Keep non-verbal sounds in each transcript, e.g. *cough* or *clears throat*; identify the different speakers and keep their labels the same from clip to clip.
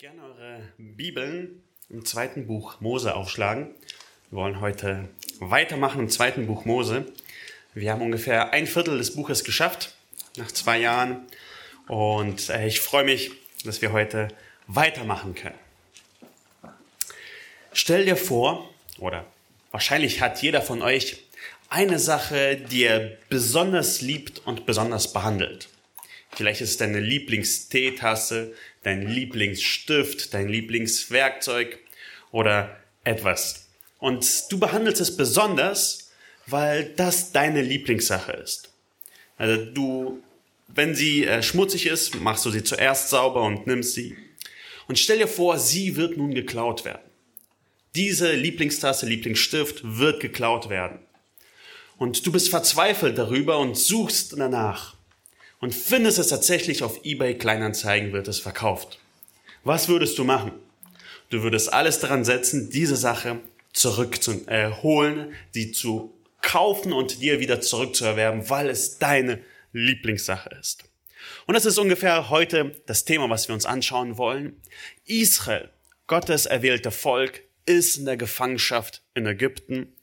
Speaker 1: gerne eure Bibeln im zweiten Buch Mose aufschlagen. Wir wollen heute weitermachen im zweiten Buch Mose. Wir haben ungefähr ein Viertel des Buches geschafft, nach zwei Jahren. Und äh, ich freue mich, dass wir heute weitermachen können. Stell dir vor, oder wahrscheinlich hat jeder von euch eine Sache, die er besonders liebt und besonders behandelt. Vielleicht ist es deine Lieblingsteetasse, dein Lieblingsstift, dein Lieblingswerkzeug oder etwas. Und du behandelst es besonders, weil das deine Lieblingssache ist. Also du, wenn sie äh, schmutzig ist, machst du sie zuerst sauber und nimmst sie. Und stell dir vor, sie wird nun geklaut werden. Diese Lieblingstasse, Lieblingsstift wird geklaut werden. Und du bist verzweifelt darüber und suchst danach und findest es tatsächlich auf eBay Kleinanzeigen wird es verkauft. Was würdest du machen? Du würdest alles daran setzen, diese Sache zurückzuholen, äh, sie zu kaufen und dir wieder zurückzuerwerben, weil es deine Lieblingssache ist. Und das ist ungefähr heute das Thema, was wir uns anschauen wollen. Israel, Gottes erwählte Volk, ist in der Gefangenschaft in Ägypten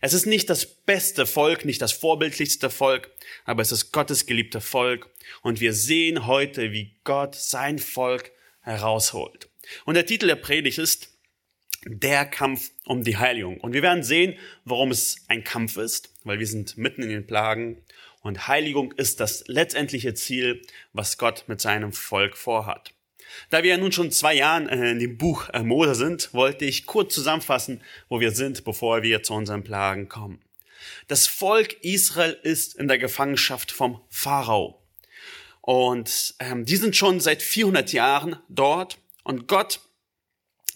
Speaker 1: es ist nicht das beste Volk, nicht das vorbildlichste Volk, aber es ist Gottes geliebte Volk. Und wir sehen heute, wie Gott sein Volk herausholt. Und der Titel der Predigt ist der Kampf um die Heiligung. Und wir werden sehen, warum es ein Kampf ist, weil wir sind mitten in den Plagen. Und Heiligung ist das letztendliche Ziel, was Gott mit seinem Volk vorhat. Da wir ja nun schon zwei Jahren äh, in dem Buch äh, Mose sind, wollte ich kurz zusammenfassen, wo wir sind, bevor wir zu unseren Plagen kommen. Das Volk Israel ist in der Gefangenschaft vom Pharao. Und ähm, die sind schon seit 400 Jahren dort. Und Gott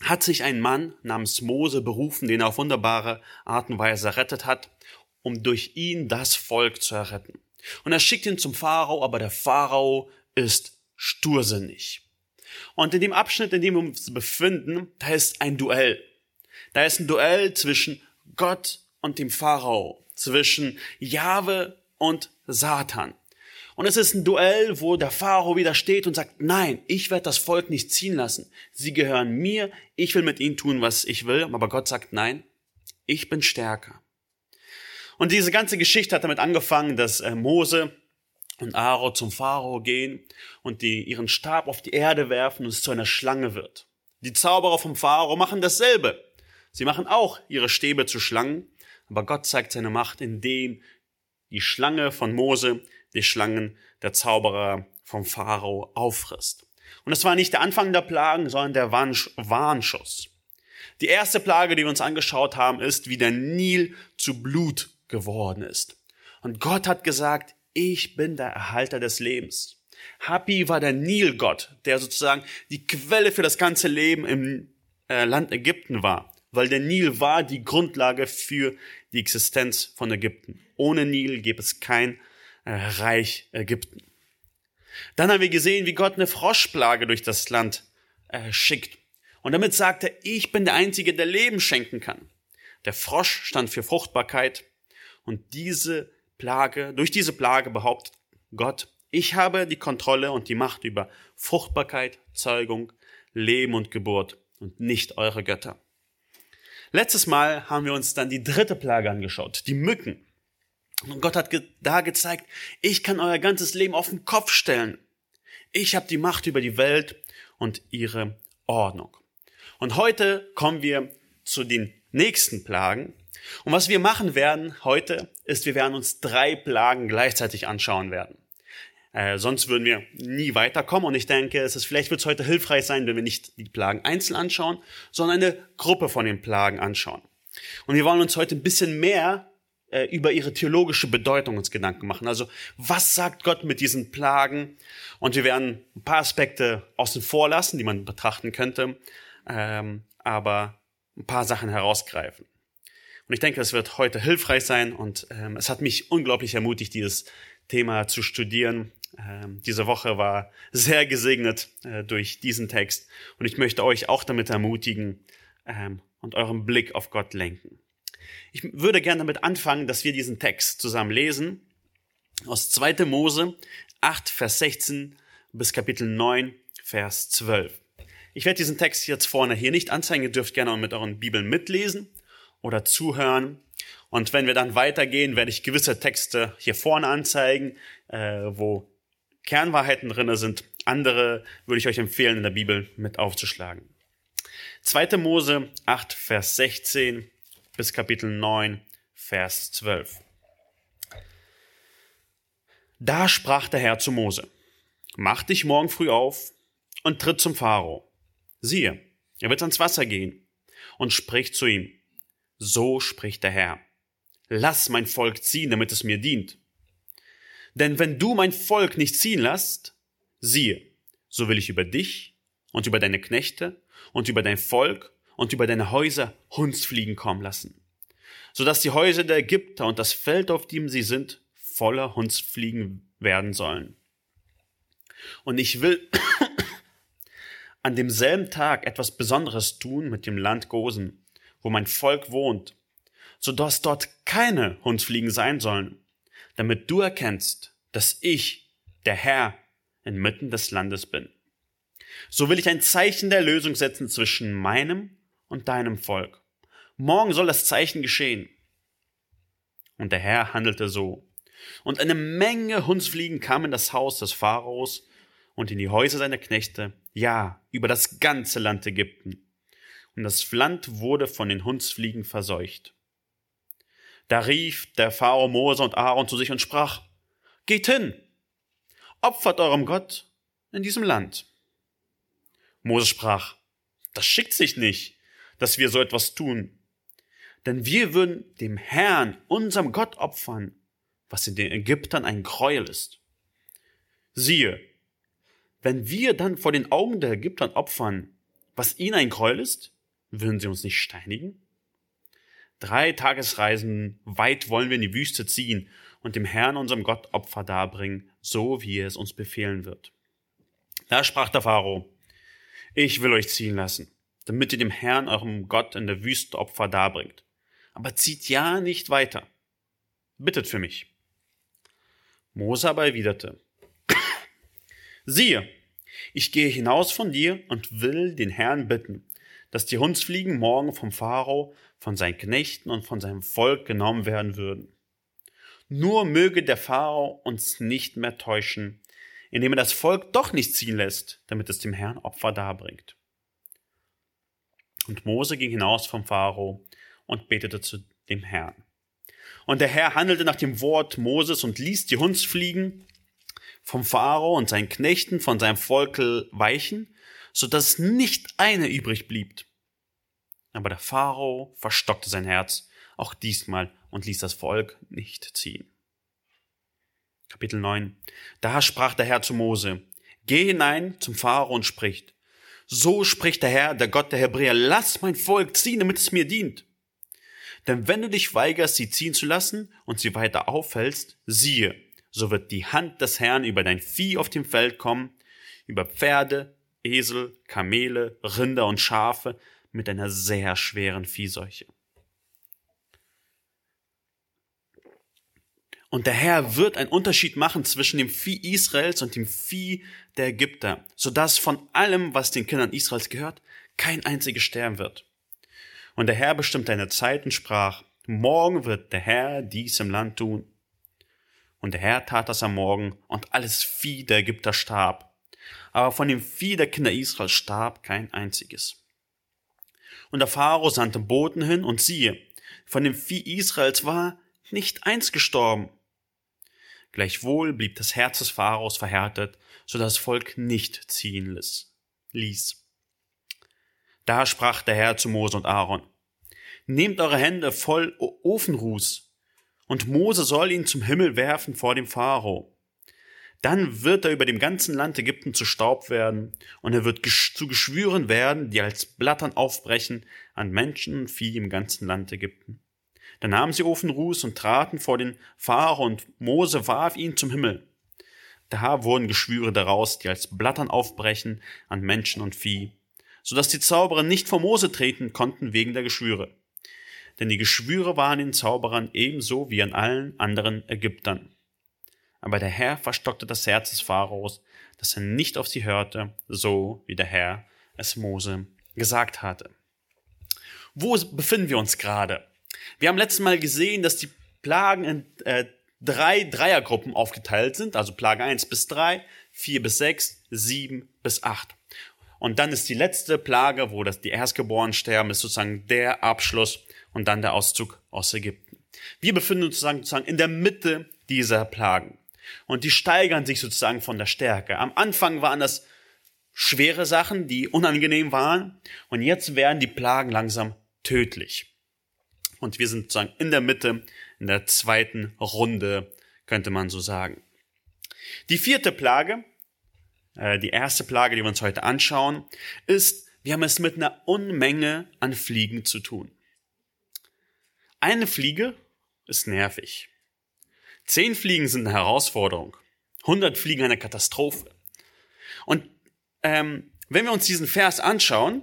Speaker 1: hat sich einen Mann namens Mose berufen, den er auf wunderbare Art und Weise errettet hat, um durch ihn das Volk zu erretten. Und er schickt ihn zum Pharao, aber der Pharao ist stursinnig. Und in dem Abschnitt, in dem wir uns befinden, da ist ein Duell. Da ist ein Duell zwischen Gott und dem Pharao, zwischen Jahwe und Satan. Und es ist ein Duell, wo der Pharao widersteht und sagt, nein, ich werde das Volk nicht ziehen lassen. Sie gehören mir, ich will mit ihnen tun, was ich will. Aber Gott sagt, nein, ich bin stärker. Und diese ganze Geschichte hat damit angefangen, dass äh, Mose und Aaron zum Pharao gehen und die ihren Stab auf die Erde werfen und es zu einer Schlange wird. Die Zauberer vom Pharao machen dasselbe. Sie machen auch ihre Stäbe zu Schlangen, aber Gott zeigt seine Macht, indem die Schlange von Mose die Schlangen der Zauberer vom Pharao auffrisst. Und es war nicht der Anfang der Plagen, sondern der Warnschuss. Die erste Plage, die wir uns angeschaut haben, ist, wie der Nil zu Blut geworden ist. Und Gott hat gesagt, ich bin der Erhalter des Lebens. Happy war der Nilgott, der sozusagen die Quelle für das ganze Leben im äh, Land Ägypten war, weil der Nil war die Grundlage für die Existenz von Ägypten. Ohne Nil gäbe es kein äh, Reich Ägypten. Dann haben wir gesehen, wie Gott eine Froschplage durch das Land äh, schickt. Und damit sagt er, ich bin der Einzige, der Leben schenken kann. Der Frosch stand für Fruchtbarkeit und diese Plage, durch diese Plage behauptet Gott, ich habe die Kontrolle und die Macht über Fruchtbarkeit, Zeugung, Leben und Geburt und nicht eure Götter. Letztes Mal haben wir uns dann die dritte Plage angeschaut, die Mücken. Und Gott hat da gezeigt, ich kann euer ganzes Leben auf den Kopf stellen. Ich habe die Macht über die Welt und ihre Ordnung. Und heute kommen wir zu den nächsten Plagen, und was wir machen werden heute, ist, wir werden uns drei Plagen gleichzeitig anschauen werden. Äh, sonst würden wir nie weiterkommen. Und ich denke, es ist, vielleicht wird es heute hilfreich sein, wenn wir nicht die Plagen einzeln anschauen, sondern eine Gruppe von den Plagen anschauen. Und wir wollen uns heute ein bisschen mehr äh, über ihre theologische Bedeutung uns Gedanken machen. Also, was sagt Gott mit diesen Plagen? Und wir werden ein paar Aspekte außen vor lassen, die man betrachten könnte, ähm, aber ein paar Sachen herausgreifen. Und ich denke, es wird heute hilfreich sein und ähm, es hat mich unglaublich ermutigt, dieses Thema zu studieren. Ähm, diese Woche war sehr gesegnet äh, durch diesen Text und ich möchte euch auch damit ermutigen ähm, und euren Blick auf Gott lenken. Ich würde gerne damit anfangen, dass wir diesen Text zusammen lesen aus 2. Mose 8, Vers 16 bis Kapitel 9, Vers 12. Ich werde diesen Text jetzt vorne hier nicht anzeigen. Ihr dürft gerne mit euren Bibeln mitlesen oder zuhören. Und wenn wir dann weitergehen, werde ich gewisse Texte hier vorne anzeigen, äh, wo Kernwahrheiten drinne sind. Andere würde ich euch empfehlen, in der Bibel mit aufzuschlagen. 2. Mose 8, Vers 16 bis Kapitel 9, Vers 12. Da sprach der Herr zu Mose, mach dich morgen früh auf und tritt zum Pharao. Siehe, er wird ans Wasser gehen und spricht zu ihm, so spricht der Herr, lass mein Volk ziehen, damit es mir dient. Denn wenn du mein Volk nicht ziehen lässt, siehe, so will ich über dich und über deine Knechte und über dein Volk und über deine Häuser Hundsfliegen kommen lassen, so dass die Häuser der Ägypter und das Feld, auf dem sie sind, voller Hundsfliegen werden sollen. Und ich will an demselben Tag etwas Besonderes tun mit dem Land Gosen, wo mein Volk wohnt, so dass dort keine Hundsfliegen sein sollen, damit du erkennst, dass ich, der Herr, inmitten des Landes bin. So will ich ein Zeichen der Lösung setzen zwischen meinem und deinem Volk. Morgen soll das Zeichen geschehen. Und der Herr handelte so. Und eine Menge Hundsfliegen kamen in das Haus des Pharaos und in die Häuser seiner Knechte, ja, über das ganze Land Ägypten. Und das Land wurde von den Hundsfliegen verseucht. Da rief der Pharao Mose und Aaron zu sich und sprach, Geht hin, opfert eurem Gott in diesem Land. Mose sprach, das schickt sich nicht, dass wir so etwas tun. Denn wir würden dem Herrn, unserem Gott, opfern, was in den Ägyptern ein Gräuel ist. Siehe, wenn wir dann vor den Augen der Ägyptern opfern, was ihnen ein Gräuel ist, würden sie uns nicht steinigen? Drei Tagesreisen weit wollen wir in die Wüste ziehen und dem Herrn, unserem Gott, Opfer darbringen, so wie er es uns befehlen wird. Da sprach der Pharao, ich will euch ziehen lassen, damit ihr dem Herrn, eurem Gott, in der Wüste Opfer darbringt. Aber zieht ja nicht weiter. Bittet für mich. Mose aber erwiderte, *coughs* siehe, ich gehe hinaus von dir und will den Herrn bitten, dass die Hundsfliegen morgen vom Pharao, von seinen Knechten und von seinem Volk genommen werden würden. Nur möge der Pharao uns nicht mehr täuschen, indem er das Volk doch nicht ziehen lässt, damit es dem Herrn Opfer darbringt. Und Mose ging hinaus vom Pharao und betete zu dem Herrn. Und der Herr handelte nach dem Wort Moses und ließ die Hundsfliegen vom Pharao und seinen Knechten von seinem Volk weichen, so dass nicht eine übrig blieb. Aber der Pharao verstockte sein Herz auch diesmal und ließ das Volk nicht ziehen. Kapitel 9. Da sprach der Herr zu Mose, Geh hinein zum Pharao und spricht, so spricht der Herr, der Gott der Hebräer, lass mein Volk ziehen, damit es mir dient. Denn wenn du dich weigerst, sie ziehen zu lassen und sie weiter aufhältst, siehe, so wird die Hand des Herrn über dein Vieh auf dem Feld kommen, über Pferde, Esel, Kamele, Rinder und Schafe mit einer sehr schweren Viehseuche. Und der Herr wird einen Unterschied machen zwischen dem Vieh Israels und dem Vieh der Ägypter, sodass von allem, was den Kindern Israels gehört, kein einziges sterben wird. Und der Herr bestimmte eine Zeit und sprach, morgen wird der Herr dies im Land tun. Und der Herr tat das am Morgen, und alles Vieh der Ägypter starb. Aber von dem Vieh der Kinder Israels starb kein einziges. Und der Pharao sandte Boten hin, und siehe, von dem Vieh Israels war nicht eins gestorben. Gleichwohl blieb das Herz des Pharaos verhärtet, so das Volk nicht ziehen ließ. Da sprach der Herr zu Mose und Aaron, Nehmt eure Hände voll Ofenruß, und Mose soll ihn zum Himmel werfen vor dem Pharao. Dann wird er über dem ganzen Land Ägypten zu Staub werden, und er wird zu Geschwüren werden, die als Blattern aufbrechen an Menschen und Vieh im ganzen Land Ägypten. Da nahmen sie Ofenruß und traten vor den Pharao, und Mose warf ihn zum Himmel. Da wurden Geschwüre daraus, die als Blattern aufbrechen an Menschen und Vieh so dass die Zauberer nicht vor Mose treten konnten wegen der Geschwüre. Denn die Geschwüre waren den Zauberern ebenso wie an allen anderen Ägyptern. Aber der Herr verstockte das Herz des Pharaos, dass er nicht auf sie hörte, so wie der Herr es Mose gesagt hatte. Wo befinden wir uns gerade? Wir haben letztes Mal gesehen, dass die Plagen in äh, drei Dreiergruppen aufgeteilt sind, also Plage 1 bis 3, 4 bis 6, 7 bis 8. Und dann ist die letzte Plage, wo das die Erstgeborenen sterben, ist sozusagen der Abschluss und dann der Auszug aus Ägypten. Wir befinden uns sozusagen, sozusagen in der Mitte dieser Plagen. Und die steigern sich sozusagen von der Stärke. Am Anfang waren das schwere Sachen, die unangenehm waren. Und jetzt werden die Plagen langsam tödlich. Und wir sind sozusagen in der Mitte, in der zweiten Runde, könnte man so sagen. Die vierte Plage, äh, die erste Plage, die wir uns heute anschauen, ist, wir haben es mit einer Unmenge an Fliegen zu tun. Eine Fliege ist nervig. Zehn Fliegen sind eine Herausforderung. 100 Fliegen eine Katastrophe. Und ähm, wenn wir uns diesen Vers anschauen,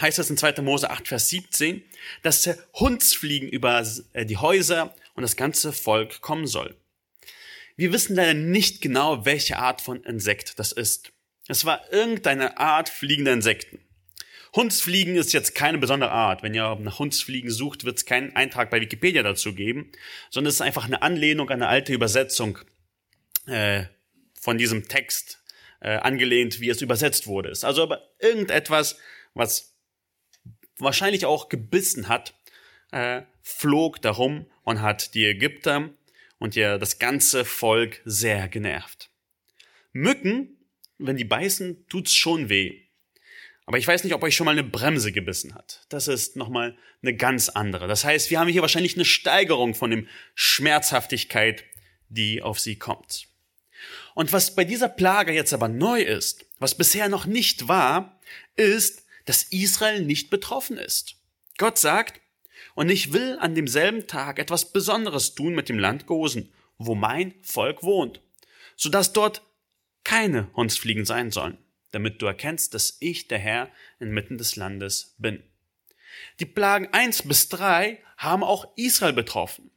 Speaker 1: heißt es in 2. Mose 8, Vers 17, dass der Hundsfliegen über äh, die Häuser und das ganze Volk kommen soll. Wir wissen leider nicht genau, welche Art von Insekt das ist. Es war irgendeine Art fliegender Insekten. Hundsfliegen ist jetzt keine besondere Art. Wenn ihr nach Hundsfliegen sucht, wird es keinen Eintrag bei Wikipedia dazu geben, sondern es ist einfach eine Anlehnung an eine alte Übersetzung äh, von diesem Text äh, angelehnt, wie es übersetzt wurde. Ist also aber irgendetwas, was wahrscheinlich auch gebissen hat, äh, flog darum und hat die Ägypter und ja das ganze Volk sehr genervt. Mücken, wenn die beißen, tut's schon weh. Aber ich weiß nicht, ob euch schon mal eine Bremse gebissen hat. Das ist nochmal eine ganz andere. Das heißt, wir haben hier wahrscheinlich eine Steigerung von dem Schmerzhaftigkeit, die auf sie kommt. Und was bei dieser Plage jetzt aber neu ist, was bisher noch nicht war, ist, dass Israel nicht betroffen ist. Gott sagt, und ich will an demselben Tag etwas Besonderes tun mit dem Land Gosen, wo mein Volk wohnt, sodass dort keine Hundsfliegen sein sollen damit du erkennst, dass ich der Herr inmitten des Landes bin. Die Plagen eins bis drei haben auch Israel betroffen.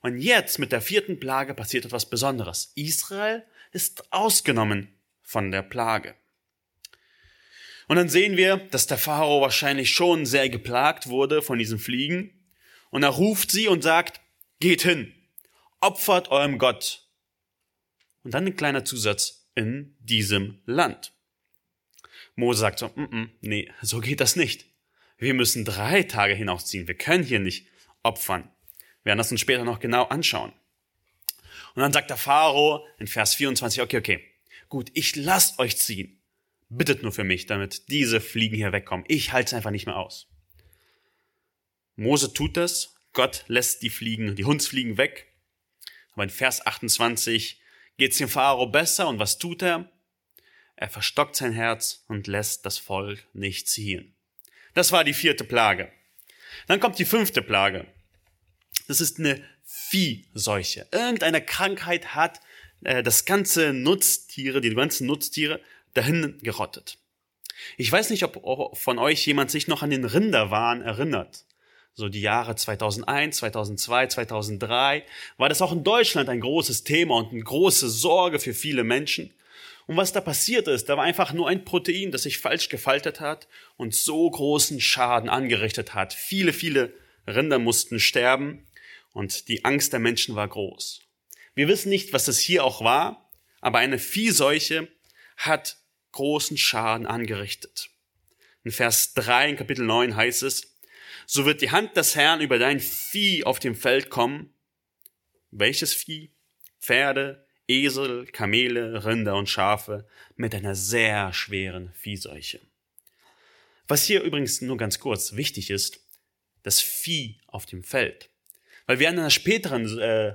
Speaker 1: Und jetzt mit der vierten Plage passiert etwas Besonderes. Israel ist ausgenommen von der Plage. Und dann sehen wir, dass der Pharao wahrscheinlich schon sehr geplagt wurde von diesen Fliegen. Und er ruft sie und sagt, geht hin, opfert eurem Gott. Und dann ein kleiner Zusatz in diesem Land. Mose sagt so, mm -mm, nee, so geht das nicht. Wir müssen drei Tage hinausziehen. Wir können hier nicht opfern. Wir werden das uns später noch genau anschauen. Und dann sagt der Pharao in Vers 24, okay, okay, gut, ich lasst euch ziehen. Bittet nur für mich, damit diese Fliegen hier wegkommen. Ich halte es einfach nicht mehr aus. Mose tut das. Gott lässt die Fliegen, die Hundsfliegen weg. Aber in Vers 28 geht es dem Pharao besser und was tut er? Er verstockt sein Herz und lässt das Volk nicht ziehen. Das war die vierte Plage. Dann kommt die fünfte Plage. Das ist eine Viehseuche. Irgendeine Krankheit hat äh, das ganze Nutztiere, die ganzen Nutztiere dahin gerottet. Ich weiß nicht, ob von euch jemand sich noch an den Rinderwahn erinnert. So die Jahre 2001, 2002, 2003 war das auch in Deutschland ein großes Thema und eine große Sorge für viele Menschen. Und was da passiert ist, da war einfach nur ein Protein, das sich falsch gefaltet hat und so großen Schaden angerichtet hat. Viele, viele Rinder mussten sterben und die Angst der Menschen war groß. Wir wissen nicht, was es hier auch war, aber eine Viehseuche hat großen Schaden angerichtet. In Vers 3 in Kapitel 9 heißt es, so wird die Hand des Herrn über dein Vieh auf dem Feld kommen. Welches Vieh? Pferde, Esel, Kamele, Rinder und Schafe mit einer sehr schweren Viehseuche. Was hier übrigens nur ganz kurz wichtig ist, das Vieh auf dem Feld. Weil wir in einer späteren äh,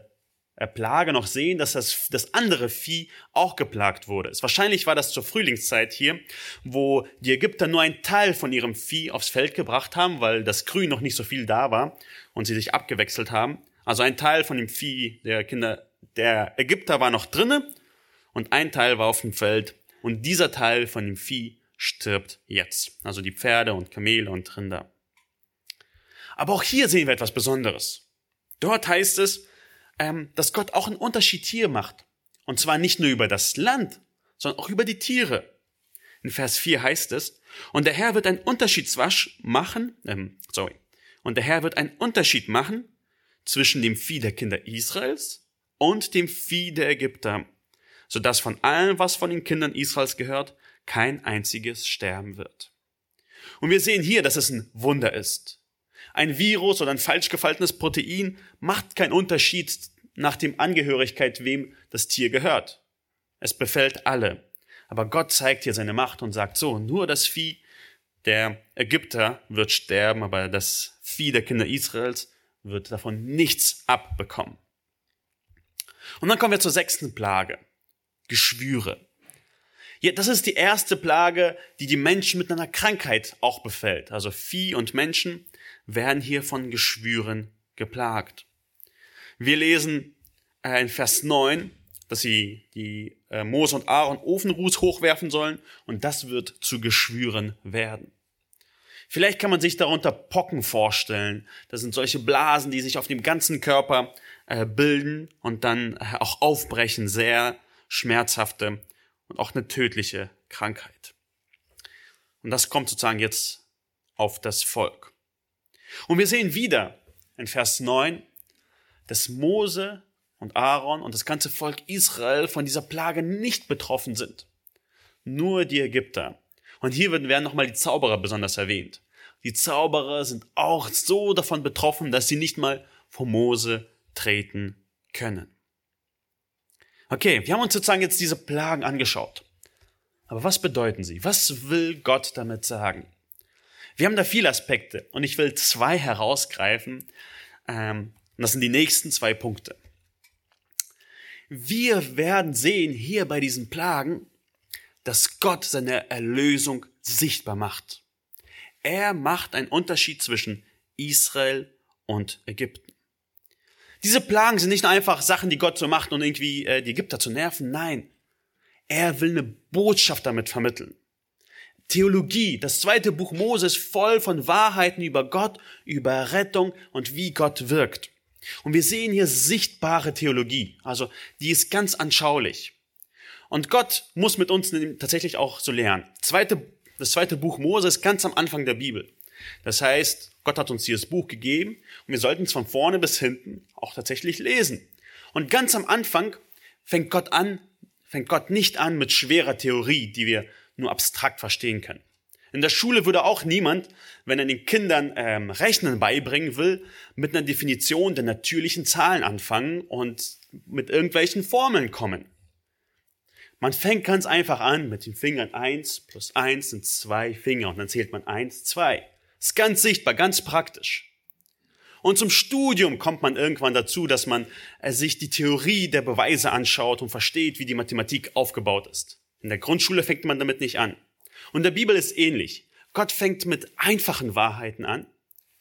Speaker 1: Plage noch sehen, dass das, das andere Vieh auch geplagt wurde. Wahrscheinlich war das zur Frühlingszeit hier, wo die Ägypter nur einen Teil von ihrem Vieh aufs Feld gebracht haben, weil das Grün noch nicht so viel da war und sie sich abgewechselt haben. Also ein Teil von dem Vieh der Kinder der Ägypter war noch drinne und ein Teil war auf dem Feld und dieser Teil von dem Vieh stirbt jetzt. Also die Pferde und Kamele und Rinder. Aber auch hier sehen wir etwas Besonderes. Dort heißt es, ähm, dass Gott auch einen Unterschied hier macht. Und zwar nicht nur über das Land, sondern auch über die Tiere. In Vers 4 heißt es, und der Herr wird einen Unterschiedswasch machen, ähm, sorry, und der Herr wird einen Unterschied machen zwischen dem Vieh der Kinder Israels und dem Vieh der Ägypter, so dass von allem, was von den Kindern Israels gehört, kein einziges sterben wird. Und wir sehen hier, dass es ein Wunder ist. Ein Virus oder ein falsch gefaltenes Protein macht keinen Unterschied nach dem Angehörigkeit, wem das Tier gehört. Es befällt alle. Aber Gott zeigt hier seine Macht und sagt so, nur das Vieh der Ägypter wird sterben, aber das Vieh der Kinder Israels wird davon nichts abbekommen. Und dann kommen wir zur sechsten Plage. Geschwüre. Ja, das ist die erste Plage, die die Menschen mit einer Krankheit auch befällt. Also Vieh und Menschen werden hier von Geschwüren geplagt. Wir lesen äh, in Vers 9, dass sie die äh, Mose und Aaron Ofenruß hochwerfen sollen und das wird zu Geschwüren werden. Vielleicht kann man sich darunter Pocken vorstellen. Das sind solche Blasen, die sich auf dem ganzen Körper äh, bilden und dann äh, auch aufbrechen, sehr schmerzhafte und auch eine tödliche Krankheit. Und das kommt sozusagen jetzt auf das Volk. Und wir sehen wieder in Vers 9, dass Mose und Aaron und das ganze Volk Israel von dieser Plage nicht betroffen sind. Nur die Ägypter. Und hier werden nochmal die Zauberer besonders erwähnt. Die Zauberer sind auch so davon betroffen, dass sie nicht mal vor Mose treten können. Okay, wir haben uns sozusagen jetzt diese Plagen angeschaut. Aber was bedeuten sie? Was will Gott damit sagen? Wir haben da viele Aspekte und ich will zwei herausgreifen. Ähm, das sind die nächsten zwei Punkte. Wir werden sehen hier bei diesen Plagen, dass Gott seine Erlösung sichtbar macht. Er macht einen Unterschied zwischen Israel und Ägypten. Diese Plagen sind nicht nur einfach Sachen, die Gott so macht, um irgendwie äh, die Ägypter zu nerven. Nein, er will eine Botschaft damit vermitteln. Theologie, das zweite Buch Moses, voll von Wahrheiten über Gott, über Rettung und wie Gott wirkt. Und wir sehen hier sichtbare Theologie, also die ist ganz anschaulich. Und Gott muss mit uns tatsächlich auch so lernen. Zweite, das zweite Buch Moses ganz am Anfang der Bibel. Das heißt, Gott hat uns dieses Buch gegeben und wir sollten es von vorne bis hinten auch tatsächlich lesen. Und ganz am Anfang fängt Gott an, fängt Gott nicht an mit schwerer Theorie, die wir nur abstrakt verstehen können. In der Schule würde auch niemand, wenn er den Kindern ähm, Rechnen beibringen will, mit einer Definition der natürlichen Zahlen anfangen und mit irgendwelchen Formeln kommen. Man fängt ganz einfach an mit den Fingern eins plus eins sind zwei Finger und dann zählt man eins, zwei. Ist ganz sichtbar, ganz praktisch. Und zum Studium kommt man irgendwann dazu, dass man äh, sich die Theorie der Beweise anschaut und versteht, wie die Mathematik aufgebaut ist. In der Grundschule fängt man damit nicht an. Und der Bibel ist ähnlich. Gott fängt mit einfachen Wahrheiten an.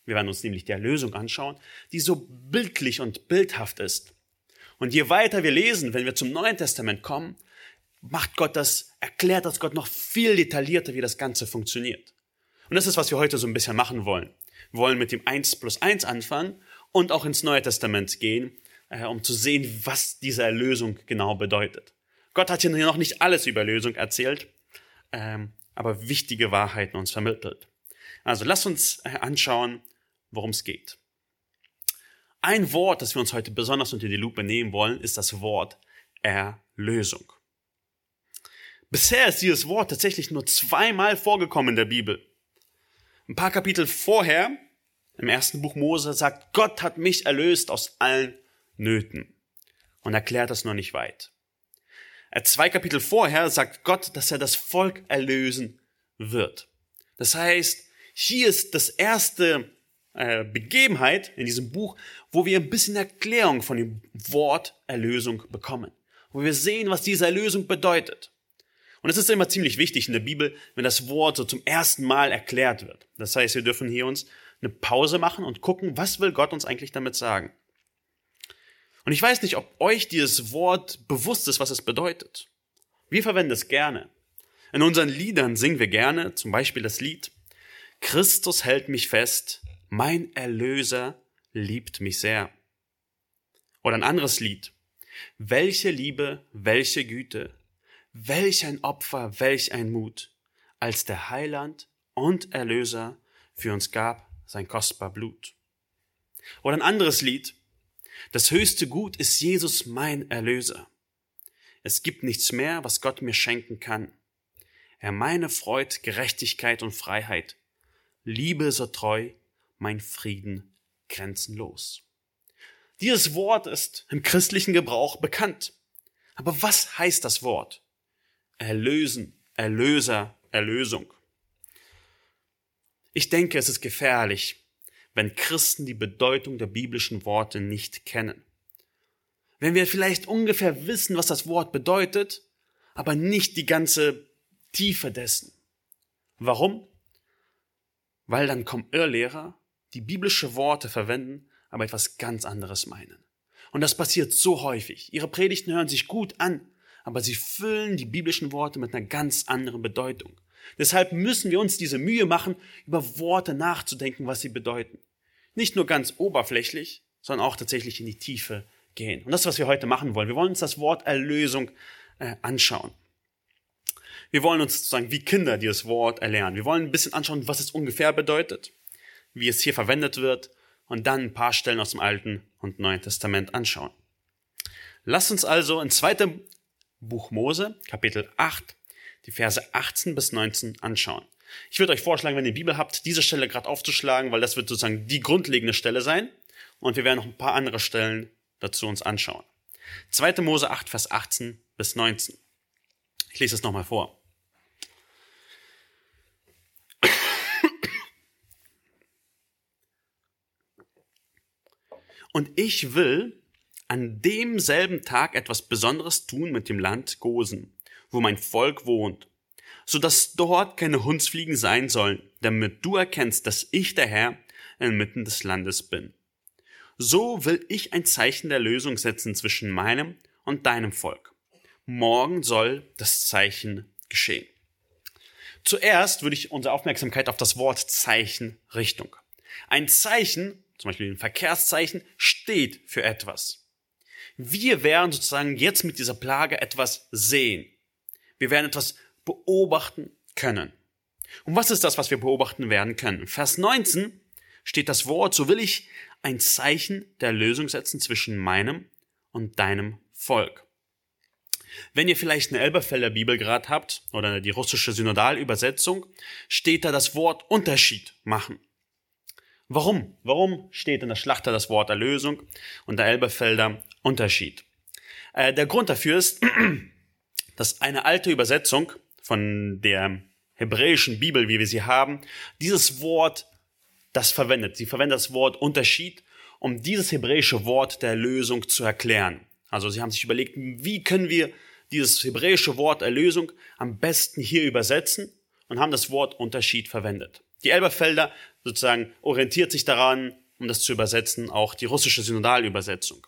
Speaker 1: Wir werden uns nämlich die Erlösung anschauen, die so bildlich und bildhaft ist. Und je weiter wir lesen, wenn wir zum Neuen Testament kommen, macht Gott das, erklärt das Gott noch viel detaillierter, wie das Ganze funktioniert. Und das ist, was wir heute so ein bisschen machen wollen. Wir wollen mit dem 1 plus 1 anfangen und auch ins Neue Testament gehen, äh, um zu sehen, was diese Erlösung genau bedeutet. Gott hat hier noch nicht alles über Erlösung erzählt, ähm, aber wichtige Wahrheiten uns vermittelt. Also lasst uns äh, anschauen, worum es geht. Ein Wort, das wir uns heute besonders unter die Lupe nehmen wollen, ist das Wort Erlösung. Bisher ist dieses Wort tatsächlich nur zweimal vorgekommen in der Bibel. Ein paar Kapitel vorher, im ersten Buch Mose, sagt, Gott hat mich erlöst aus allen Nöten. Und erklärt das noch nicht weit. Äh, zwei Kapitel vorher sagt Gott, dass er das Volk erlösen wird. Das heißt, hier ist das erste äh, Begebenheit in diesem Buch, wo wir ein bisschen Erklärung von dem Wort Erlösung bekommen. Wo wir sehen, was diese Erlösung bedeutet. Und es ist immer ziemlich wichtig in der Bibel, wenn das Wort so zum ersten Mal erklärt wird. Das heißt, wir dürfen hier uns eine Pause machen und gucken, was will Gott uns eigentlich damit sagen. Und ich weiß nicht, ob euch dieses Wort bewusst ist, was es bedeutet. Wir verwenden es gerne. In unseren Liedern singen wir gerne, zum Beispiel das Lied, Christus hält mich fest, mein Erlöser liebt mich sehr. Oder ein anderes Lied, welche Liebe, welche Güte, Welch ein Opfer, welch ein Mut. als der Heiland und Erlöser für uns gab sein kostbar Blut. Oder ein anderes Lied. Das höchste Gut ist Jesus mein Erlöser. Es gibt nichts mehr, was Gott mir schenken kann. Er meine Freud, Gerechtigkeit und Freiheit. Liebe so treu, mein Frieden grenzenlos. Dieses Wort ist im christlichen Gebrauch bekannt. Aber was heißt das Wort? Erlösen, Erlöser, Erlösung. Ich denke, es ist gefährlich, wenn Christen die Bedeutung der biblischen Worte nicht kennen. Wenn wir vielleicht ungefähr wissen, was das Wort bedeutet, aber nicht die ganze Tiefe dessen. Warum? Weil dann kommen Irrlehrer, die biblische Worte verwenden, aber etwas ganz anderes meinen. Und das passiert so häufig. Ihre Predigten hören sich gut an, aber sie füllen die biblischen Worte mit einer ganz anderen Bedeutung. Deshalb müssen wir uns diese Mühe machen, über Worte nachzudenken, was sie bedeuten. Nicht nur ganz oberflächlich, sondern auch tatsächlich in die Tiefe gehen. Und das was wir heute machen wollen. Wir wollen uns das Wort Erlösung äh, anschauen. Wir wollen uns sozusagen wie Kinder dieses Wort erlernen. Wir wollen ein bisschen anschauen, was es ungefähr bedeutet, wie es hier verwendet wird und dann ein paar Stellen aus dem Alten und Neuen Testament anschauen. Lasst uns also in 2. Buch Mose, Kapitel 8, die Verse 18 bis 19 anschauen. Ich würde euch vorschlagen, wenn ihr Bibel habt, diese Stelle gerade aufzuschlagen, weil das wird sozusagen die grundlegende Stelle sein. Und wir werden noch ein paar andere Stellen dazu uns anschauen. 2. Mose 8, Vers 18 bis 19. Ich lese es nochmal vor. Und ich will an demselben Tag etwas Besonderes tun mit dem Land Gosen wo mein Volk wohnt, so dass dort keine Hundsfliegen sein sollen, damit du erkennst, dass ich der Herr inmitten des Landes bin. So will ich ein Zeichen der Lösung setzen zwischen meinem und deinem Volk. Morgen soll das Zeichen geschehen. Zuerst würde ich unsere Aufmerksamkeit auf das Wort Zeichen Richtung. Ein Zeichen, zum Beispiel ein Verkehrszeichen, steht für etwas. Wir werden sozusagen jetzt mit dieser Plage etwas sehen. Wir werden etwas beobachten können. Und was ist das, was wir beobachten werden können? Vers 19 steht das Wort, so will ich ein Zeichen der Lösung setzen zwischen meinem und deinem Volk. Wenn ihr vielleicht eine Elberfelder Bibel gerade habt oder die russische Synodalübersetzung, steht da das Wort Unterschied machen. Warum? Warum steht in der Schlachter das Wort Erlösung und der Elberfelder Unterschied? Äh, der Grund dafür ist, *clears throat* dass eine alte Übersetzung von der hebräischen Bibel, wie wir sie haben, dieses Wort das verwendet. Sie verwendet das Wort Unterschied, um dieses hebräische Wort der Erlösung zu erklären. Also sie haben sich überlegt, wie können wir dieses hebräische Wort Erlösung am besten hier übersetzen und haben das Wort Unterschied verwendet. Die Elberfelder sozusagen orientiert sich daran, um das zu übersetzen, auch die russische Synodalübersetzung.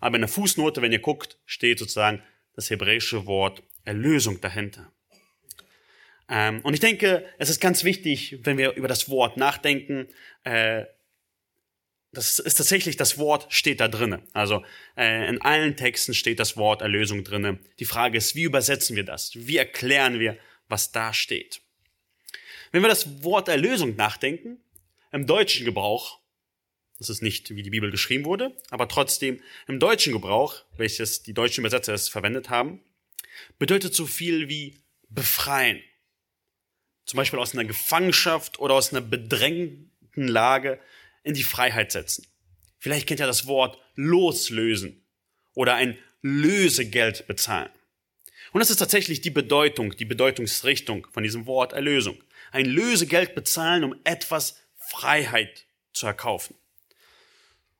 Speaker 1: Aber in der Fußnote, wenn ihr guckt, steht sozusagen das hebräische Wort Erlösung dahinter. Ähm, und ich denke, es ist ganz wichtig, wenn wir über das Wort nachdenken, äh, das ist tatsächlich, das Wort steht da drinnen. Also äh, in allen Texten steht das Wort Erlösung drinnen. Die Frage ist, wie übersetzen wir das? Wie erklären wir, was da steht? Wenn wir das Wort Erlösung nachdenken, im deutschen Gebrauch, das ist nicht, wie die Bibel geschrieben wurde, aber trotzdem im deutschen Gebrauch, welches die deutschen Übersetzer es verwendet haben, bedeutet so viel wie befreien. Zum Beispiel aus einer Gefangenschaft oder aus einer bedrängten Lage in die Freiheit setzen. Vielleicht kennt ihr das Wort loslösen oder ein Lösegeld bezahlen. Und das ist tatsächlich die Bedeutung, die Bedeutungsrichtung von diesem Wort Erlösung. Ein Lösegeld bezahlen, um etwas Freiheit zu erkaufen.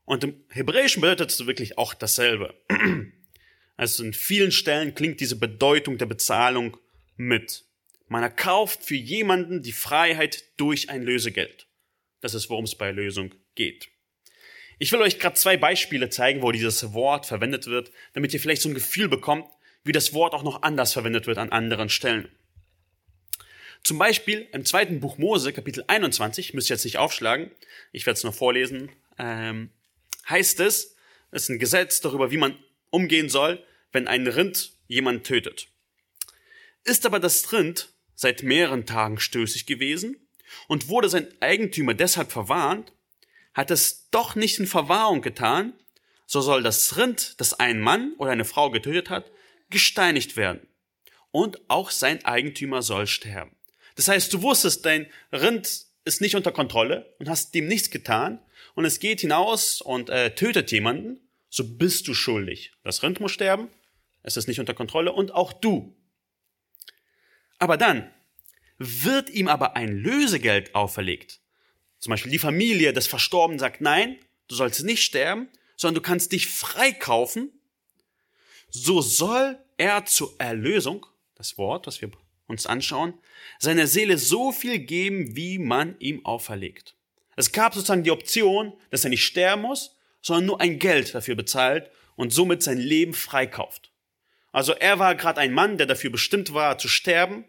Speaker 1: Und im Hebräischen bedeutet es wirklich auch dasselbe. *clears throat* Also in vielen Stellen klingt diese Bedeutung der Bezahlung mit. Man erkauft für jemanden die Freiheit durch ein Lösegeld. Das ist, worum es bei Lösung geht. Ich will euch gerade zwei Beispiele zeigen, wo dieses Wort verwendet wird, damit ihr vielleicht so ein Gefühl bekommt, wie das Wort auch noch anders verwendet wird an anderen Stellen. Zum Beispiel im zweiten Buch Mose, Kapitel 21, müsst ihr jetzt nicht aufschlagen, ich werde es noch vorlesen, ähm, heißt es, es ist ein Gesetz darüber, wie man umgehen soll, wenn ein Rind jemand tötet. Ist aber das Rind seit mehreren Tagen stößig gewesen und wurde sein Eigentümer deshalb verwarnt, hat es doch nicht in Verwahrung getan, so soll das Rind, das ein Mann oder eine Frau getötet hat, gesteinigt werden. Und auch sein Eigentümer soll sterben. Das heißt, du wusstest, dein Rind ist nicht unter Kontrolle und hast dem nichts getan und es geht hinaus und äh, tötet jemanden, so bist du schuldig. Das Rind muss sterben, es ist nicht unter Kontrolle und auch du. Aber dann wird ihm aber ein Lösegeld auferlegt. Zum Beispiel die Familie des Verstorbenen sagt, nein, du sollst nicht sterben, sondern du kannst dich freikaufen. So soll er zur Erlösung, das Wort, das wir uns anschauen, seiner Seele so viel geben, wie man ihm auferlegt. Es gab sozusagen die Option, dass er nicht sterben muss, sondern nur ein Geld dafür bezahlt und somit sein Leben freikauft. Also er war gerade ein Mann, der dafür bestimmt war zu sterben,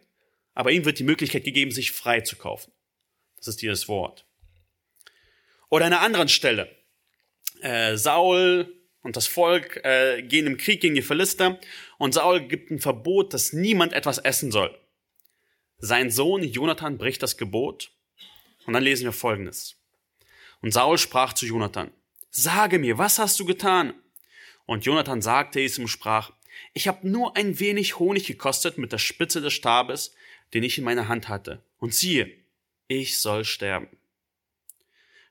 Speaker 1: aber ihm wird die Möglichkeit gegeben, sich frei zu kaufen. Das ist dieses Wort. Oder an einer anderen Stelle. Äh, Saul und das Volk äh, gehen im Krieg gegen die Philister und Saul gibt ein Verbot, dass niemand etwas essen soll. Sein Sohn Jonathan bricht das Gebot und dann lesen wir Folgendes. Und Saul sprach zu Jonathan, sage mir, was hast du getan? Und Jonathan sagte es und sprach, ich habe nur ein wenig Honig gekostet mit der Spitze des Stabes, den ich in meiner Hand hatte. Und siehe, ich soll sterben.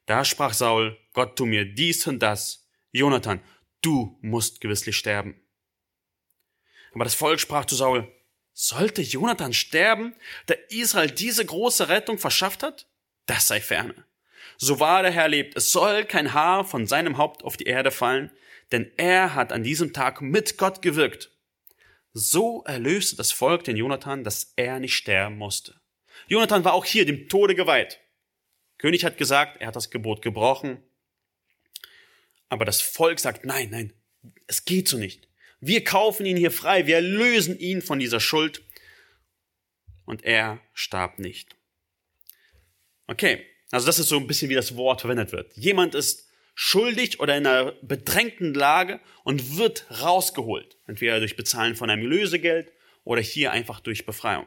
Speaker 1: Da sprach Saul, Gott tu mir dies und das. Jonathan, du musst gewisslich sterben. Aber das Volk sprach zu Saul, sollte Jonathan sterben, da Israel diese große Rettung verschafft hat? Das sei ferne. So wahr der Herr lebt, es soll kein Haar von seinem Haupt auf die Erde fallen, denn er hat an diesem Tag mit Gott gewirkt. So erlöste das Volk den Jonathan, dass er nicht sterben musste. Jonathan war auch hier dem Tode geweiht. König hat gesagt, er hat das Gebot gebrochen. Aber das Volk sagt, nein, nein, es geht so nicht. Wir kaufen ihn hier frei, wir lösen ihn von dieser Schuld. Und er starb nicht. Okay, also das ist so ein bisschen wie das Wort verwendet wird. Jemand ist schuldig oder in einer bedrängten Lage und wird rausgeholt. Entweder durch Bezahlen von einem Lösegeld oder hier einfach durch Befreiung.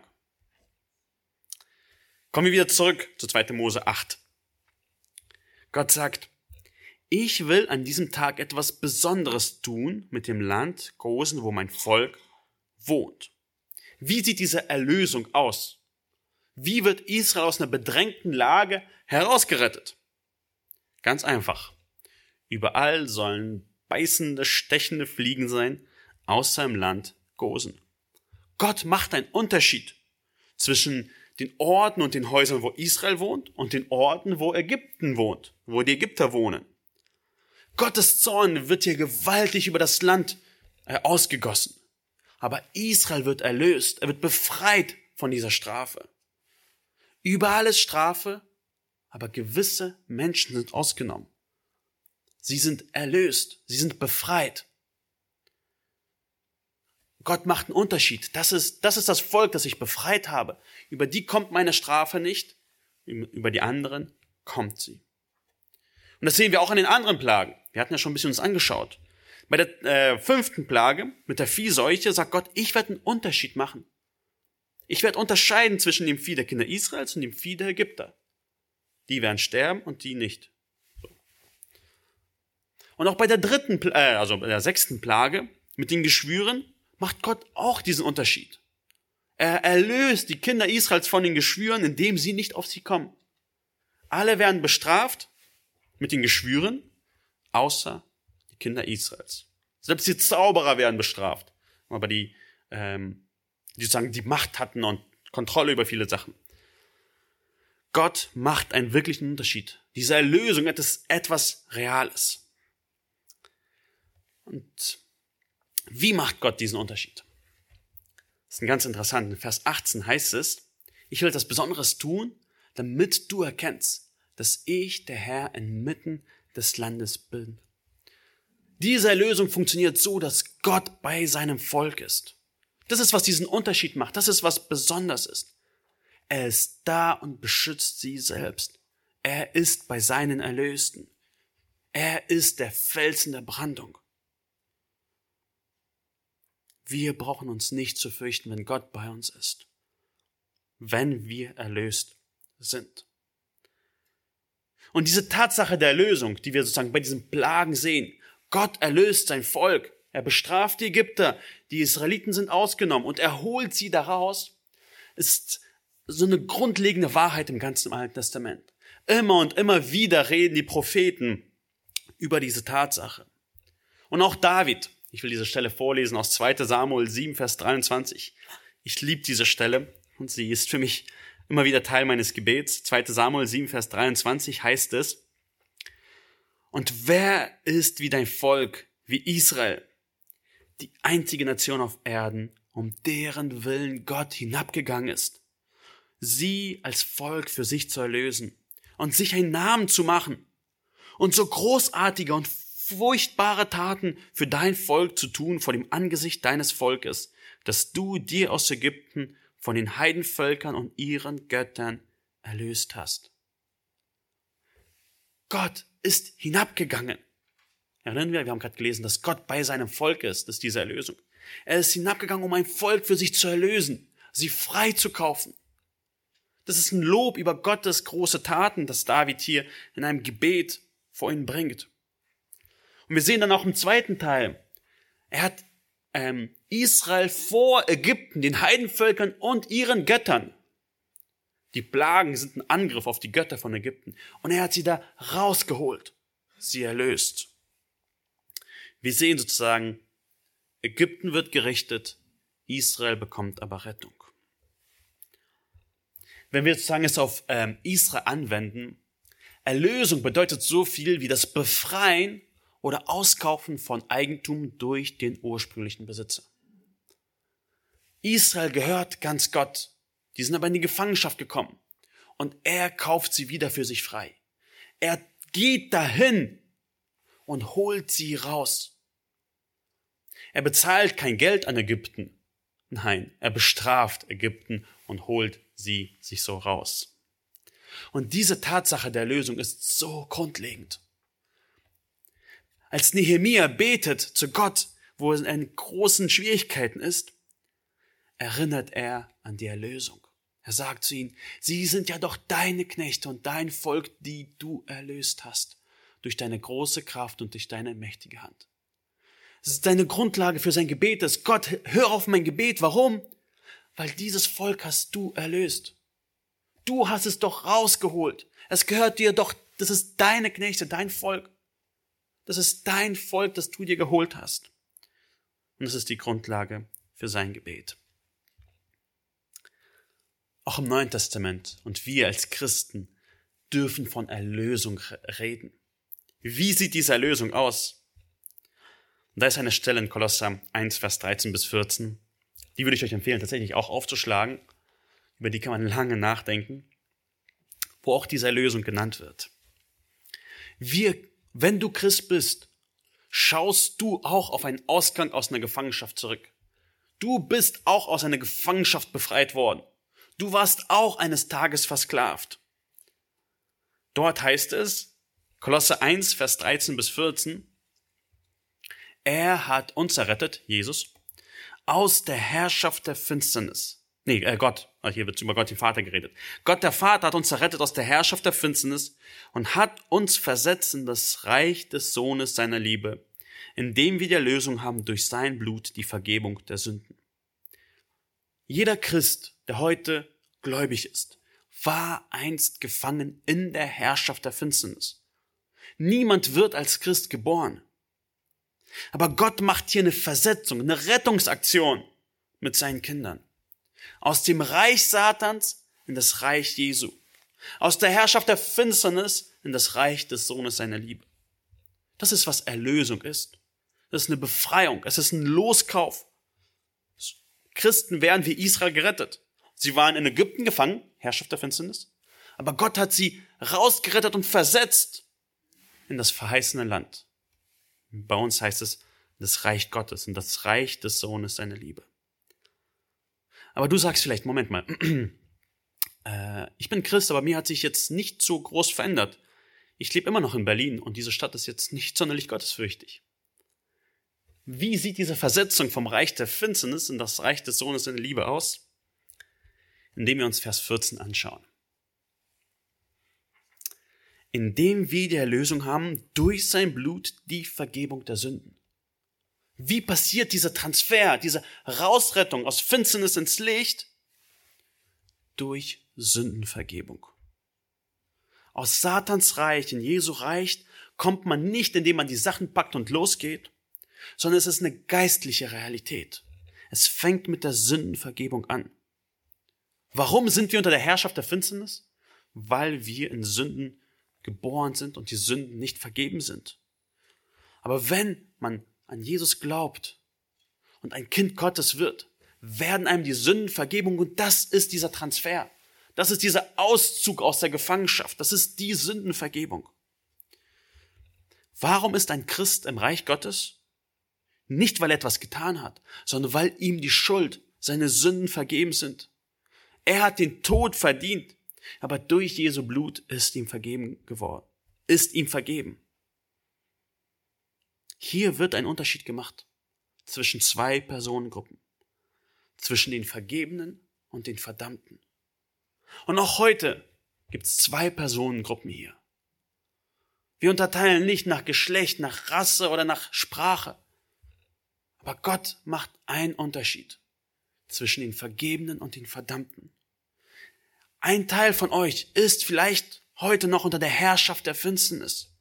Speaker 1: Kommen wir wieder zurück zu 2. Mose 8. Gott sagt, ich will an diesem Tag etwas Besonderes tun mit dem Land Gosen, wo mein Volk wohnt. Wie sieht diese Erlösung aus? Wie wird Israel aus einer bedrängten Lage herausgerettet? Ganz einfach. Überall sollen beißende, stechende Fliegen sein aus seinem Land Gosen. Gott macht einen Unterschied zwischen den Orten und den Häusern, wo Israel wohnt und den Orten, wo Ägypten wohnt, wo die Ägypter wohnen. Gottes Zorn wird hier gewaltig über das Land äh, ausgegossen. Aber Israel wird erlöst, er wird befreit von dieser Strafe. Überall ist Strafe, aber gewisse Menschen sind ausgenommen. Sie sind erlöst, sie sind befreit. Gott macht einen Unterschied. Das ist, das ist das Volk, das ich befreit habe. Über die kommt meine Strafe nicht, über die anderen kommt sie. Und das sehen wir auch an den anderen Plagen. Wir hatten ja schon ein bisschen uns angeschaut. Bei der äh, fünften Plage mit der Viehseuche sagt Gott, ich werde einen Unterschied machen. Ich werde unterscheiden zwischen dem Vieh der Kinder Israels und dem Vieh der Ägypter. Die werden sterben und die nicht. So. Und auch bei der dritten, äh, also bei der sechsten Plage mit den Geschwüren macht Gott auch diesen Unterschied. Er erlöst die Kinder Israels von den Geschwüren, indem sie nicht auf sie kommen. Alle werden bestraft mit den Geschwüren, außer die Kinder Israels. Selbst die Zauberer werden bestraft, aber die, ähm, die sozusagen die Macht hatten und Kontrolle über viele Sachen. Gott macht einen wirklichen Unterschied. Diese Erlösung ist etwas Reales. Und wie macht Gott diesen Unterschied? Das ist ein ganz interessant. In Vers 18 heißt es, ich will etwas Besonderes tun, damit du erkennst, dass ich der Herr inmitten des Landes bin. Diese Erlösung funktioniert so, dass Gott bei seinem Volk ist. Das ist, was diesen Unterschied macht. Das ist, was besonders ist. Er ist da und beschützt sie selbst. Er ist bei seinen Erlösten. Er ist der Felsen der Brandung. Wir brauchen uns nicht zu fürchten, wenn Gott bei uns ist. wenn wir erlöst sind. Und diese Tatsache der Erlösung, die wir sozusagen bei diesen Plagen sehen, Gott erlöst sein Volk, er bestraft die Ägypter, die Israeliten sind ausgenommen und er holt sie daraus, ist so eine grundlegende Wahrheit im ganzen Alten Testament. Immer und immer wieder reden die Propheten über diese Tatsache. Und auch David, ich will diese Stelle vorlesen aus 2 Samuel 7, Vers 23. Ich liebe diese Stelle und sie ist für mich immer wieder Teil meines Gebets. 2 Samuel 7, Vers 23 heißt es, und wer ist wie dein Volk, wie Israel, die einzige Nation auf Erden, um deren Willen Gott hinabgegangen ist, sie als Volk für sich zu erlösen und sich einen Namen zu machen und so großartige und furchtbare Taten für dein Volk zu tun vor dem Angesicht deines Volkes, dass du dir aus Ägypten von den Heidenvölkern und ihren Göttern erlöst hast. Gott ist hinabgegangen. Erinnern wir, wir haben gerade gelesen, dass Gott bei seinem Volk ist, das ist diese Erlösung. Er ist hinabgegangen, um ein Volk für sich zu erlösen, sie frei zu kaufen. Das ist ein Lob über Gottes große Taten, das David hier in einem Gebet vor ihn bringt. Und wir sehen dann auch im zweiten Teil, er hat ähm, Israel vor Ägypten, den Heidenvölkern und ihren Göttern. Die Plagen sind ein Angriff auf die Götter von Ägypten. Und er hat sie da rausgeholt, sie erlöst. Wir sehen sozusagen, Ägypten wird gerichtet, Israel bekommt aber Rettung. Wenn wir sozusagen es auf ähm, Israel anwenden, Erlösung bedeutet so viel wie das Befreien oder Auskaufen von Eigentum durch den ursprünglichen Besitzer. Israel gehört ganz Gott. Die sind aber in die Gefangenschaft gekommen. Und er kauft sie wieder für sich frei. Er geht dahin und holt sie raus. Er bezahlt kein Geld an Ägypten. Nein, er bestraft Ägypten und holt sie sich so raus. Und diese Tatsache der Lösung ist so grundlegend. Als Nehemia betet zu Gott, wo er in großen Schwierigkeiten ist, erinnert er an die Erlösung. Er sagt zu ihnen, sie sind ja doch deine Knechte und dein Volk, die du erlöst hast, durch deine große Kraft und durch deine mächtige Hand. Es ist deine Grundlage für sein Gebet, dass Gott, hör auf mein Gebet. Warum? Weil dieses Volk hast du erlöst. Du hast es doch rausgeholt. Es gehört dir doch, das ist deine Knechte, dein Volk. Das ist dein Volk, das du dir geholt hast. Und das ist die Grundlage für sein Gebet. Auch im Neuen Testament und wir als Christen dürfen von Erlösung reden. Wie sieht diese Erlösung aus? Und da ist eine Stelle in Kolosser 1, Vers 13 bis 14. Die würde ich euch empfehlen, tatsächlich auch aufzuschlagen. Über die kann man lange nachdenken, wo auch diese Erlösung genannt wird. Wir wenn du Christ bist, schaust du auch auf einen Ausgang aus einer Gefangenschaft zurück. Du bist auch aus einer Gefangenschaft befreit worden. Du warst auch eines Tages versklavt. Dort heißt es, Kolosse 1, Vers 13 bis 14, er hat uns errettet, Jesus, aus der Herrschaft der Finsternis Nee, äh, Gott. Ah, hier wird über Gott den Vater geredet. Gott der Vater hat uns errettet aus der Herrschaft der Finsternis und hat uns versetzt in das Reich des Sohnes seiner Liebe, indem wir die Erlösung haben durch sein Blut, die Vergebung der Sünden. Jeder Christ, der heute gläubig ist, war einst gefangen in der Herrschaft der Finsternis. Niemand wird als Christ geboren. Aber Gott macht hier eine Versetzung, eine Rettungsaktion mit seinen Kindern. Aus dem Reich Satans in das Reich Jesu. Aus der Herrschaft der Finsternis in das Reich des Sohnes seiner Liebe. Das ist, was Erlösung ist. Das ist eine Befreiung. Es ist ein Loskauf. Christen werden wie Israel gerettet. Sie waren in Ägypten gefangen, Herrschaft der Finsternis. Aber Gott hat sie rausgerettet und versetzt in das verheißene Land. Bei uns heißt es das Reich Gottes, in das Reich des Sohnes seiner Liebe. Aber du sagst vielleicht, Moment mal, *clears throat* äh, ich bin Christ, aber mir hat sich jetzt nicht so groß verändert. Ich lebe immer noch in Berlin und diese Stadt ist jetzt nicht sonderlich gottesfürchtig. Wie sieht diese Versetzung vom Reich der Finsternis in das Reich des Sohnes in Liebe aus? indem wir uns Vers 14 anschauen. Indem wir die Erlösung haben durch sein Blut die Vergebung der Sünden. Wie passiert dieser Transfer, diese Rausrettung aus Finsternis ins Licht? Durch Sündenvergebung. Aus Satans Reich in Jesu Reich kommt man nicht, indem man die Sachen packt und losgeht, sondern es ist eine geistliche Realität. Es fängt mit der Sündenvergebung an. Warum sind wir unter der Herrschaft der Finsternis? Weil wir in Sünden geboren sind und die Sünden nicht vergeben sind. Aber wenn man an Jesus glaubt und ein Kind Gottes wird, werden einem die Sünden vergeben und das ist dieser Transfer. Das ist dieser Auszug aus der Gefangenschaft. Das ist die Sündenvergebung. Warum ist ein Christ im Reich Gottes? Nicht, weil er etwas getan hat, sondern weil ihm die Schuld, seine Sünden vergeben sind. Er hat den Tod verdient, aber durch Jesu Blut ist ihm vergeben geworden, ist ihm vergeben. Hier wird ein Unterschied gemacht zwischen zwei Personengruppen, zwischen den Vergebenen und den Verdammten. Und auch heute gibt es zwei Personengruppen hier. Wir unterteilen nicht nach Geschlecht, nach Rasse oder nach Sprache. Aber Gott macht einen Unterschied zwischen den Vergebenen und den Verdammten. Ein Teil von euch ist vielleicht heute noch unter der Herrschaft der Finsternis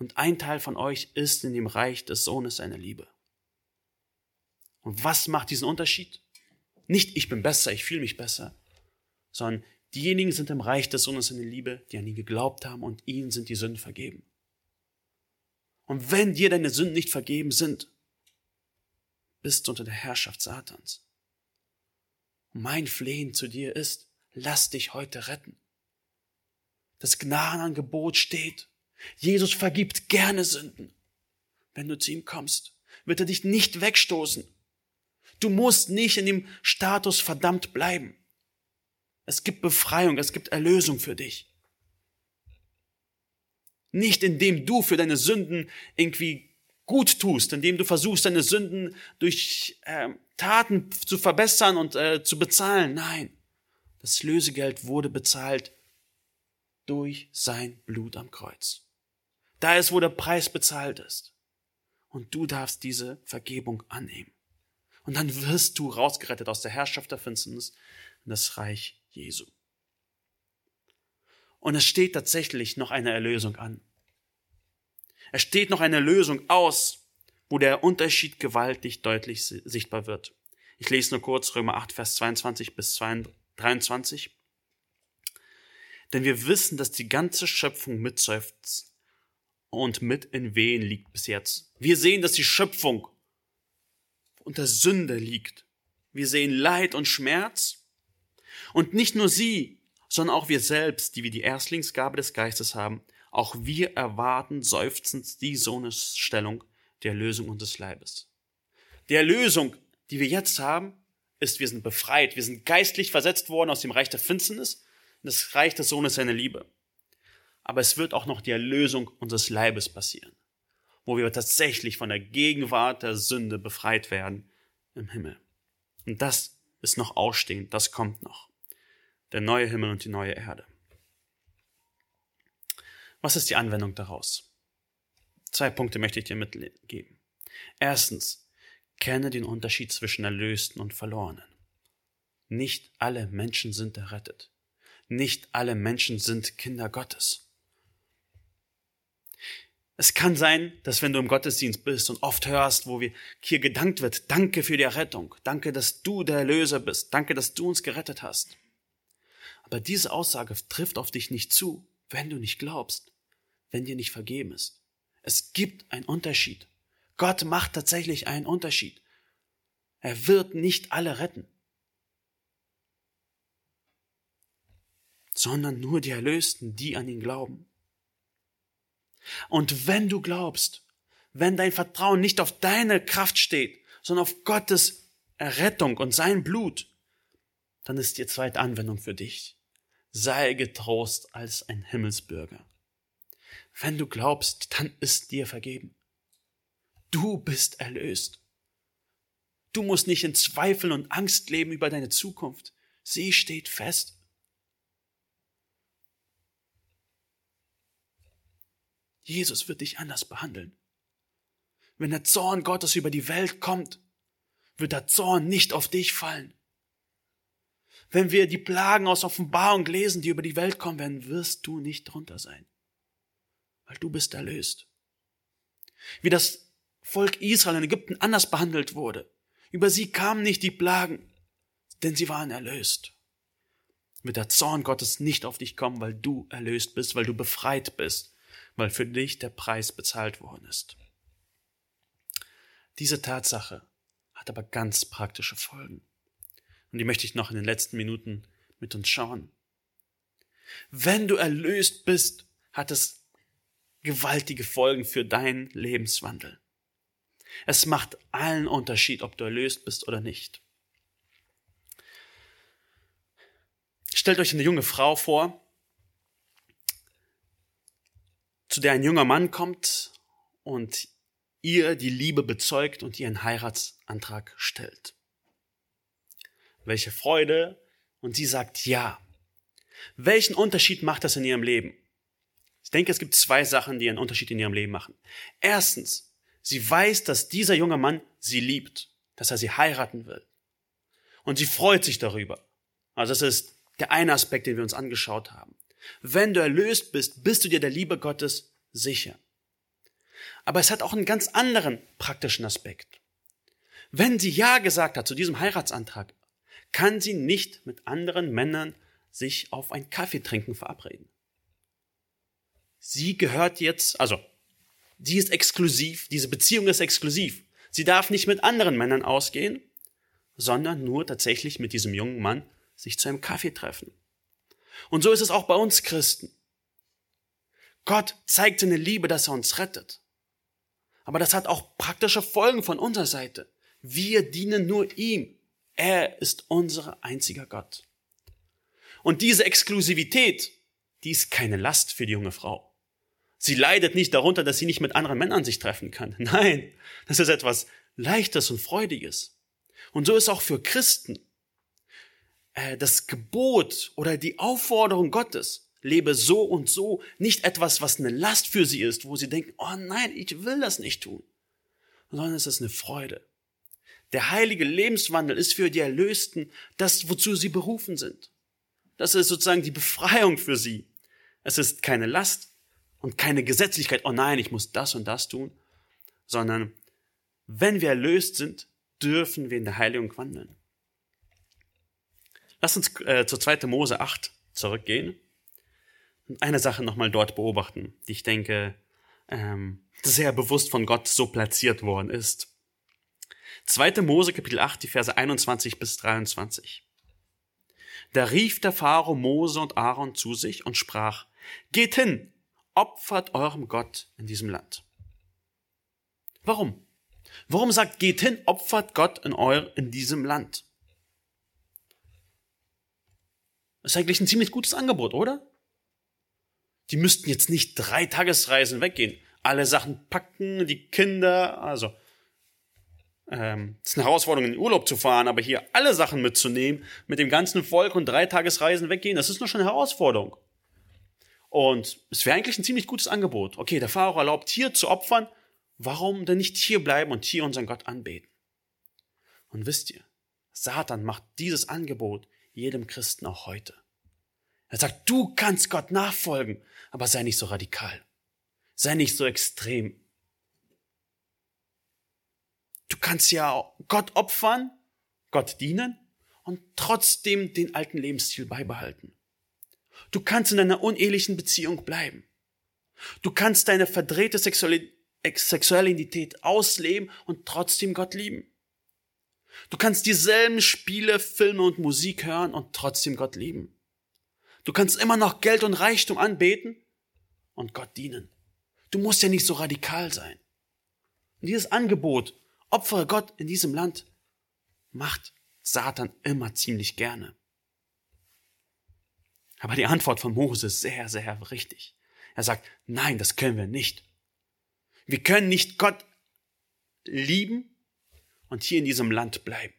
Speaker 1: und ein Teil von euch ist in dem Reich des Sohnes seiner Liebe. Und was macht diesen Unterschied? Nicht ich bin besser, ich fühle mich besser, sondern diejenigen sind im Reich des Sohnes seiner Liebe, die an ihn geglaubt haben und ihnen sind die Sünden vergeben. Und wenn dir deine Sünden nicht vergeben sind, bist du unter der Herrschaft Satans. Mein Flehen zu dir ist, lass dich heute retten. Das Gnadenangebot steht. Jesus vergibt gerne Sünden. Wenn du zu ihm kommst, wird er dich nicht wegstoßen. Du musst nicht in dem Status verdammt bleiben. Es gibt Befreiung, es gibt Erlösung für dich. Nicht indem du für deine Sünden irgendwie gut tust, indem du versuchst, deine Sünden durch äh, Taten zu verbessern und äh, zu bezahlen. Nein, das Lösegeld wurde bezahlt durch sein Blut am Kreuz. Da ist, wo der Preis bezahlt ist. Und du darfst diese Vergebung annehmen. Und dann wirst du rausgerettet aus der Herrschaft der Finsternis in das Reich Jesu. Und es steht tatsächlich noch eine Erlösung an. Es steht noch eine Lösung aus, wo der Unterschied gewaltig deutlich sichtbar wird. Ich lese nur kurz Römer 8, Vers 22 bis 23. Denn wir wissen, dass die ganze Schöpfung mitseufzt und mit in Wehen liegt bis jetzt. Wir sehen, dass die Schöpfung unter Sünde liegt. Wir sehen Leid und Schmerz. Und nicht nur sie, sondern auch wir selbst, die wir die Erstlingsgabe des Geistes haben, auch wir erwarten seufzend die Sohnesstellung der Erlösung unseres Leibes. Die Erlösung, die wir jetzt haben, ist, wir sind befreit, wir sind geistlich versetzt worden aus dem Reich der Finsternis in das Reich des Sohnes seiner Liebe. Aber es wird auch noch die Erlösung unseres Leibes passieren, wo wir tatsächlich von der Gegenwart der Sünde befreit werden im Himmel. Und das ist noch ausstehend, das kommt noch. Der neue Himmel und die neue Erde. Was ist die Anwendung daraus? Zwei Punkte möchte ich dir mitgeben. Erstens, kenne den Unterschied zwischen Erlösten und Verlorenen. Nicht alle Menschen sind errettet. Nicht alle Menschen sind Kinder Gottes. Es kann sein, dass wenn du im Gottesdienst bist und oft hörst, wo wir hier gedankt wird, danke für die Errettung, danke, dass du der Erlöser bist, danke, dass du uns gerettet hast. Aber diese Aussage trifft auf dich nicht zu, wenn du nicht glaubst, wenn dir nicht vergeben ist. Es gibt einen Unterschied. Gott macht tatsächlich einen Unterschied. Er wird nicht alle retten, sondern nur die Erlösten, die an ihn glauben. Und wenn du glaubst, wenn dein Vertrauen nicht auf deine Kraft steht, sondern auf Gottes Errettung und sein Blut, dann ist die zweite Anwendung für dich sei getrost als ein Himmelsbürger. Wenn du glaubst, dann ist dir vergeben. Du bist erlöst. Du musst nicht in Zweifel und Angst leben über deine Zukunft. Sie steht fest. Jesus wird dich anders behandeln. Wenn der Zorn Gottes über die Welt kommt, wird der Zorn nicht auf dich fallen. Wenn wir die Plagen aus Offenbarung lesen, die über die Welt kommen werden, wirst du nicht drunter sein, weil du bist erlöst. Wie das Volk Israel in Ägypten anders behandelt wurde. Über sie kamen nicht die Plagen, denn sie waren erlöst. Wird der Zorn Gottes nicht auf dich kommen, weil du erlöst bist, weil du befreit bist, weil für dich der Preis bezahlt worden ist. Diese Tatsache hat aber ganz praktische Folgen. Und die möchte ich noch in den letzten Minuten mit uns schauen. Wenn du erlöst bist, hat es gewaltige Folgen für deinen Lebenswandel. Es macht allen Unterschied, ob du erlöst bist oder nicht. Stellt euch eine junge Frau vor, zu der ein junger Mann kommt und ihr die Liebe bezeugt und ihr einen Heiratsantrag stellt. Welche Freude! Und sie sagt ja. Welchen Unterschied macht das in ihrem Leben? Ich denke, es gibt zwei Sachen, die einen Unterschied in ihrem Leben machen. Erstens, sie weiß, dass dieser junge Mann sie liebt, dass er sie heiraten will. Und sie freut sich darüber. Also das ist der eine Aspekt, den wir uns angeschaut haben. Wenn du erlöst bist, bist du dir der Liebe Gottes sicher. Aber es hat auch einen ganz anderen praktischen Aspekt. Wenn sie Ja gesagt hat zu diesem Heiratsantrag, kann sie nicht mit anderen Männern sich auf ein Kaffeetrinken verabreden. Sie gehört jetzt, also, sie ist exklusiv, diese Beziehung ist exklusiv. Sie darf nicht mit anderen Männern ausgehen, sondern nur tatsächlich mit diesem jungen Mann sich zu einem Kaffee treffen. Und so ist es auch bei uns Christen. Gott zeigt seine Liebe, dass er uns rettet. Aber das hat auch praktische Folgen von unserer Seite. Wir dienen nur ihm. Er ist unser einziger Gott. Und diese Exklusivität, die ist keine Last für die junge Frau. Sie leidet nicht darunter, dass sie nicht mit anderen Männern sich treffen kann. *laughs* Nein, das ist etwas Leichtes und Freudiges. Und so ist auch für Christen äh, das Gebot oder die Aufforderung Gottes, lebe so und so, nicht etwas, was eine Last für sie ist, wo sie denken, oh nein, ich will das nicht tun, sondern es ist eine Freude. Der heilige Lebenswandel ist für die Erlösten das, wozu sie berufen sind. Das ist sozusagen die Befreiung für sie. Es ist keine Last und keine Gesetzlichkeit, oh nein, ich muss das und das tun, sondern wenn wir erlöst sind, dürfen wir in der Heiligung wandeln. Lass uns äh, zur 2. Mose 8 zurückgehen und eine Sache nochmal dort beobachten, die ich denke ähm, sehr bewusst von Gott so platziert worden ist. 2. Mose Kapitel 8, die Verse 21 bis 23. Da rief der Pharao Mose und Aaron zu sich und sprach, Geht hin, opfert eurem Gott in diesem Land. Warum? Warum sagt, geht hin, opfert Gott in, euer, in diesem Land? Das ist eigentlich ein ziemlich gutes Angebot, oder? Die müssten jetzt nicht drei Tagesreisen weggehen, alle Sachen packen, die Kinder, also ähm, ist eine Herausforderung, in den Urlaub zu fahren, aber hier alle Sachen mitzunehmen, mit dem ganzen Volk und drei Tagesreisen weggehen, das ist nur schon eine Herausforderung. Und es wäre eigentlich ein ziemlich gutes Angebot. Okay, der Pharao erlaubt hier zu opfern, warum denn nicht hier bleiben und hier unseren Gott anbeten? Und wisst ihr, Satan macht dieses Angebot jedem Christen auch heute. Er sagt, du kannst Gott nachfolgen, aber sei nicht so radikal. Sei nicht so extrem. Du kannst ja Gott opfern, Gott dienen und trotzdem den alten Lebensstil beibehalten. Du kannst in einer unehelichen Beziehung bleiben. Du kannst deine verdrehte Sexualität ausleben und trotzdem Gott lieben. Du kannst dieselben Spiele, Filme und Musik hören und trotzdem Gott lieben. Du kannst immer noch Geld und Reichtum anbeten und Gott dienen. Du musst ja nicht so radikal sein. Und dieses Angebot, opfere Gott in diesem Land, macht Satan immer ziemlich gerne. Aber die Antwort von Mose ist sehr, sehr richtig. Er sagt, nein, das können wir nicht. Wir können nicht Gott lieben und hier in diesem Land bleiben.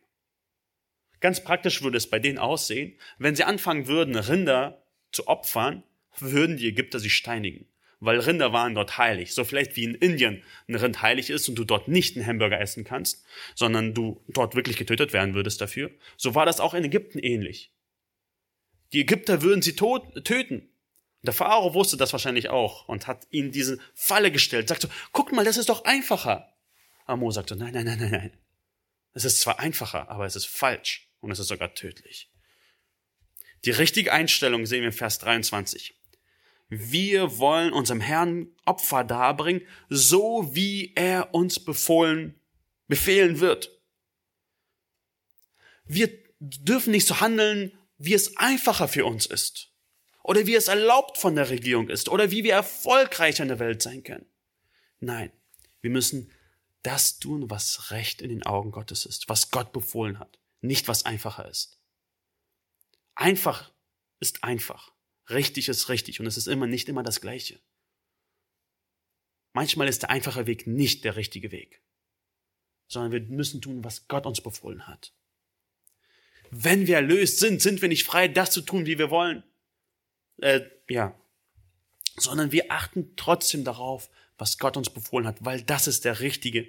Speaker 1: Ganz praktisch würde es bei denen aussehen, wenn sie anfangen würden, Rinder zu opfern, würden die Ägypter sie steinigen. Weil Rinder waren dort heilig. So vielleicht wie in Indien ein Rind heilig ist und du dort nicht einen Hamburger essen kannst, sondern du dort wirklich getötet werden würdest dafür. So war das auch in Ägypten ähnlich. Die Ägypter würden sie tot, töten. Der Pharao wusste das wahrscheinlich auch und hat ihnen diese Falle gestellt. Sagt so, guck mal, das ist doch einfacher. Amo sagte, nein, nein, nein, nein, nein. Es ist zwar einfacher, aber es ist falsch und es ist sogar tödlich. Die richtige Einstellung sehen wir in Vers 23. Wir wollen unserem Herrn Opfer darbringen, so wie er uns befohlen, befehlen wird. Wir dürfen nicht so handeln, wie es einfacher für uns ist. Oder wie es erlaubt von der Regierung ist. Oder wie wir erfolgreicher in der Welt sein können. Nein, wir müssen das tun, was recht in den Augen Gottes ist, was Gott befohlen hat, nicht was einfacher ist. Einfach ist einfach, richtig ist richtig und es ist immer nicht immer das Gleiche. Manchmal ist der einfache Weg nicht der richtige Weg, sondern wir müssen tun, was Gott uns befohlen hat. Wenn wir erlöst sind, sind wir nicht frei, das zu tun, wie wir wollen. Äh, ja, sondern wir achten trotzdem darauf, was Gott uns befohlen hat, weil das ist der richtige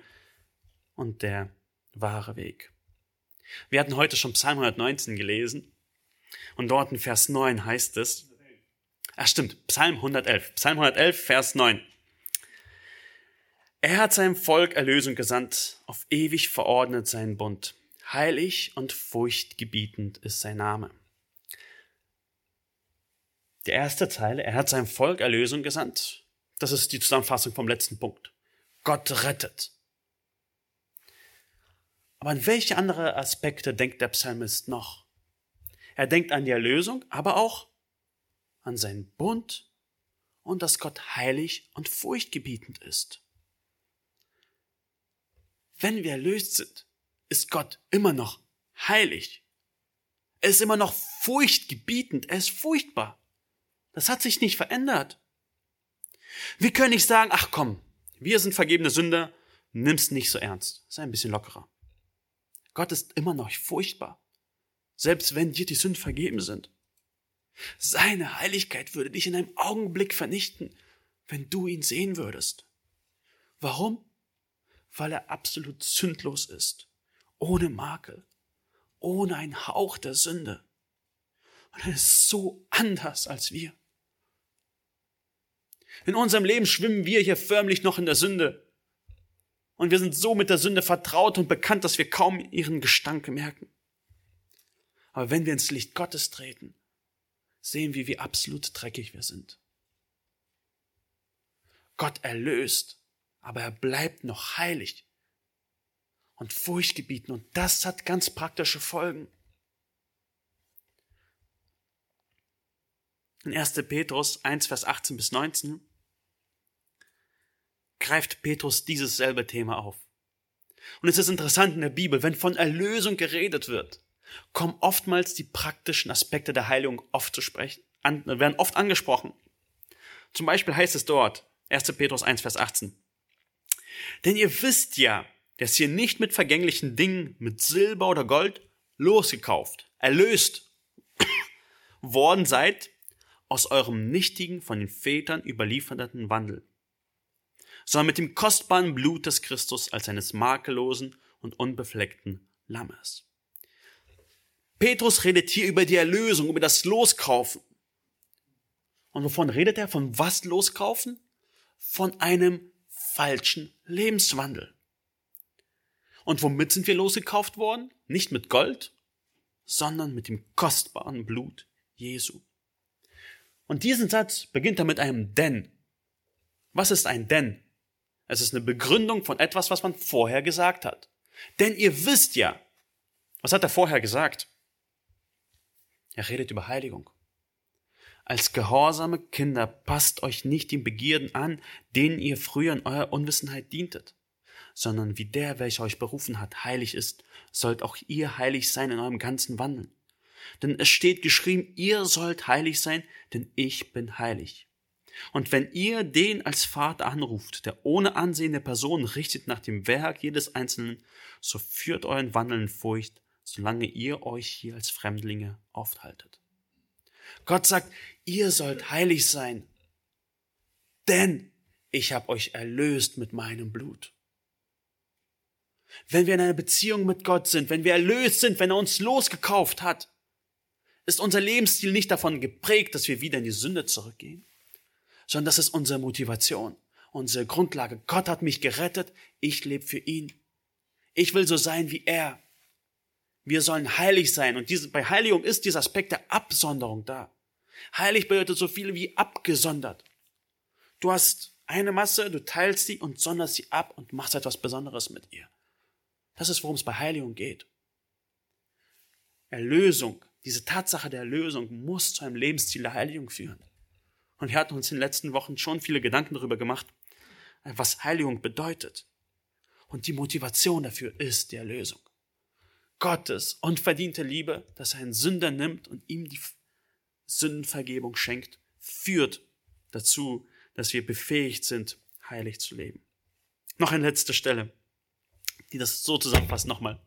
Speaker 1: und der wahre Weg. Wir hatten heute schon Psalm 119 gelesen und dort in Vers 9 heißt es, ach stimmt, Psalm 111, Psalm 111, Vers 9. Er hat seinem Volk Erlösung gesandt, auf ewig verordnet seinen Bund. Heilig und furchtgebietend ist sein Name. Die erste Zeile, er hat seinem Volk Erlösung gesandt. Das ist die Zusammenfassung vom letzten Punkt. Gott rettet. Aber an welche andere Aspekte denkt der Psalmist noch? Er denkt an die Erlösung, aber auch an seinen Bund und dass Gott heilig und furchtgebietend ist. Wenn wir erlöst sind, ist Gott immer noch heilig. Er ist immer noch furchtgebietend, er ist furchtbar. Das hat sich nicht verändert. Wir können nicht sagen, ach komm, wir sind vergebene Sünder, nimm's nicht so ernst. Sei ein bisschen lockerer. Gott ist immer noch furchtbar, selbst wenn dir die Sünden vergeben sind. Seine Heiligkeit würde dich in einem Augenblick vernichten, wenn du ihn sehen würdest. Warum? Weil er absolut sündlos ist, ohne Makel, ohne einen Hauch der Sünde. Und er ist so anders als wir. In unserem Leben schwimmen wir hier förmlich noch in der Sünde. Und wir sind so mit der Sünde vertraut und bekannt, dass wir kaum ihren Gestank merken. Aber wenn wir ins Licht Gottes treten, sehen wir, wie absolut dreckig wir sind. Gott erlöst, aber er bleibt noch heilig und furchtgebieten. Und das hat ganz praktische Folgen. In 1. Petrus 1, Vers 18 bis 19 greift Petrus dieses selbe Thema auf. Und es ist interessant in der Bibel, wenn von Erlösung geredet wird, kommen oftmals die praktischen Aspekte der Heilung oft zu sprechen, an, werden oft angesprochen. Zum Beispiel heißt es dort, 1. Petrus 1, Vers 18. Denn ihr wisst ja, dass ihr nicht mit vergänglichen Dingen, mit Silber oder Gold losgekauft, erlöst *coughs* worden seid aus eurem nichtigen, von den Vätern überlieferten Wandel, sondern mit dem kostbaren Blut des Christus als eines makellosen und unbefleckten Lammes. Petrus redet hier über die Erlösung, über das Loskaufen. Und wovon redet er? Von was loskaufen? Von einem falschen Lebenswandel. Und womit sind wir losgekauft worden? Nicht mit Gold, sondern mit dem kostbaren Blut Jesu. Und diesen Satz beginnt er mit einem Denn. Was ist ein Denn? Es ist eine Begründung von etwas, was man vorher gesagt hat. Denn ihr wisst ja, was hat er vorher gesagt? Er redet über Heiligung. Als gehorsame Kinder passt euch nicht den Begierden an, denen ihr früher in eurer Unwissenheit dientet, sondern wie der, welcher euch berufen hat, heilig ist, sollt auch ihr heilig sein in eurem ganzen Wandeln. Denn es steht geschrieben, ihr sollt heilig sein, denn ich bin heilig. Und wenn ihr den als Vater anruft, der ohne Ansehen der Person richtet nach dem Werk jedes Einzelnen, so führt euren Wandel in Furcht, solange ihr euch hier als Fremdlinge aufhaltet. Gott sagt, ihr sollt heilig sein, denn ich habe euch erlöst mit meinem Blut. Wenn wir in einer Beziehung mit Gott sind, wenn wir erlöst sind, wenn er uns losgekauft hat, ist unser Lebensstil nicht davon geprägt, dass wir wieder in die Sünde zurückgehen, sondern das ist unsere Motivation, unsere Grundlage. Gott hat mich gerettet, ich lebe für ihn. Ich will so sein wie er. Wir sollen heilig sein. Und bei Heiligung ist dieser Aspekt der Absonderung da. Heilig bedeutet so viel wie abgesondert. Du hast eine Masse, du teilst sie und sonderst sie ab und machst etwas Besonderes mit ihr. Das ist, worum es bei Heiligung geht. Erlösung, diese Tatsache der Erlösung muss zu einem Lebensstil der Heiligung führen. Und wir hatten uns in den letzten Wochen schon viele Gedanken darüber gemacht, was Heiligung bedeutet. Und die Motivation dafür ist die Erlösung. Gottes unverdiente Liebe, dass er einen Sünder nimmt und ihm die Sündenvergebung schenkt, führt dazu, dass wir befähigt sind, heilig zu leben. Noch eine letzte Stelle, die das so zusammenfasst nochmal.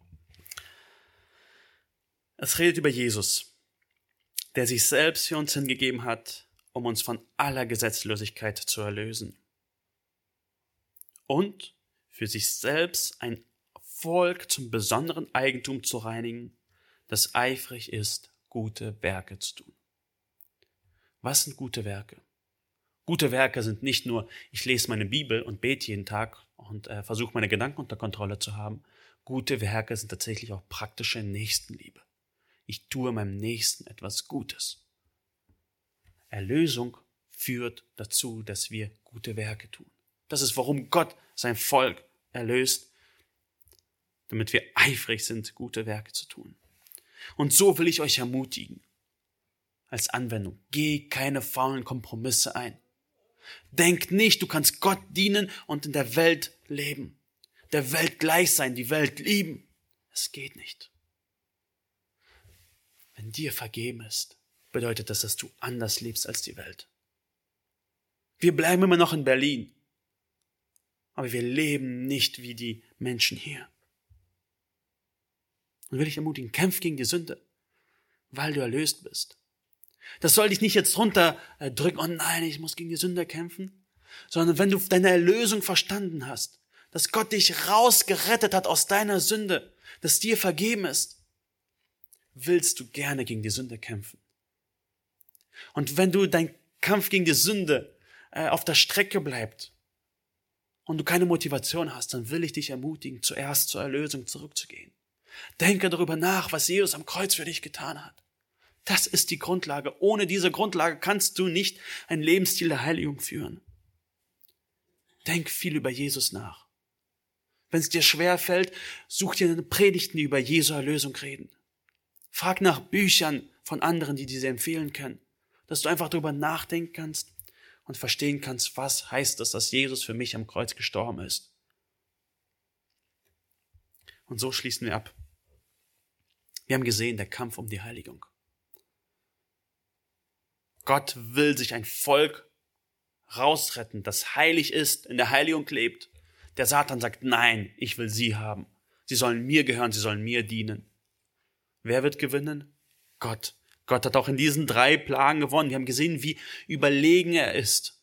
Speaker 1: Es redet über Jesus, der sich selbst für uns hingegeben hat, um uns von aller Gesetzlosigkeit zu erlösen. Und für sich selbst ein Volk zum besonderen Eigentum zu reinigen, das eifrig ist, gute Werke zu tun. Was sind gute Werke? Gute Werke sind nicht nur, ich lese meine Bibel und bete jeden Tag und äh, versuche meine Gedanken unter Kontrolle zu haben. Gute Werke sind tatsächlich auch praktische Nächstenliebe. Ich tue meinem Nächsten etwas Gutes. Erlösung führt dazu, dass wir gute Werke tun. Das ist, warum Gott sein Volk erlöst, damit wir eifrig sind, gute Werke zu tun. Und so will ich euch ermutigen, als Anwendung, geh keine faulen Kompromisse ein. Denk nicht, du kannst Gott dienen und in der Welt leben, der Welt gleich sein, die Welt lieben. Es geht nicht. Wenn dir vergeben ist, bedeutet das, dass du anders lebst als die Welt. Wir bleiben immer noch in Berlin. Aber wir leben nicht wie die Menschen hier. Und will ich ermutigen, kämpf gegen die Sünde, weil du erlöst bist. Das soll dich nicht jetzt runterdrücken, oh nein, ich muss gegen die Sünde kämpfen, sondern wenn du deine Erlösung verstanden hast, dass Gott dich rausgerettet hat aus deiner Sünde, dass dir vergeben ist, willst du gerne gegen die Sünde kämpfen. Und wenn du dein Kampf gegen die Sünde äh, auf der Strecke bleibt, und du keine Motivation hast, dann will ich dich ermutigen, zuerst zur Erlösung zurückzugehen. Denke darüber nach, was Jesus am Kreuz für dich getan hat. Das ist die Grundlage. Ohne diese Grundlage kannst du nicht einen Lebensstil der Heiligung führen. Denk viel über Jesus nach. Wenn es dir schwer fällt, such dir eine Predigten, die über Jesu Erlösung reden. Frag nach Büchern von anderen, die dir empfehlen können, dass du einfach darüber nachdenken kannst und verstehen kannst, was heißt es, dass Jesus für mich am Kreuz gestorben ist. Und so schließen wir ab. Wir haben gesehen, der Kampf um die Heiligung. Gott will sich ein Volk rausretten, das heilig ist, in der Heiligung lebt. Der Satan sagt, nein, ich will sie haben. Sie sollen mir gehören, sie sollen mir dienen. Wer wird gewinnen? Gott. Gott hat auch in diesen drei Plagen gewonnen. Wir haben gesehen, wie überlegen er ist.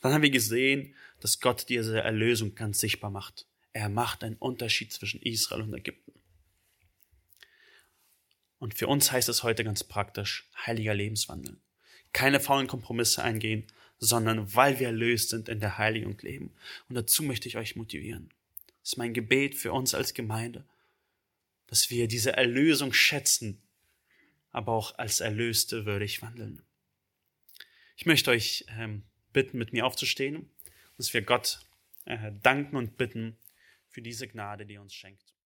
Speaker 1: Dann haben wir gesehen, dass Gott diese Erlösung ganz sichtbar macht. Er macht einen Unterschied zwischen Israel und Ägypten. Und für uns heißt es heute ganz praktisch, heiliger Lebenswandel. Keine faulen Kompromisse eingehen, sondern weil wir erlöst sind, in der Heiligung leben. Und dazu möchte ich euch motivieren. Das ist mein Gebet für uns als Gemeinde, dass wir diese Erlösung schätzen aber auch als Erlöste würdig wandeln. Ich möchte euch ähm, bitten, mit mir aufzustehen, dass wir Gott äh, danken und bitten für diese Gnade, die er uns schenkt.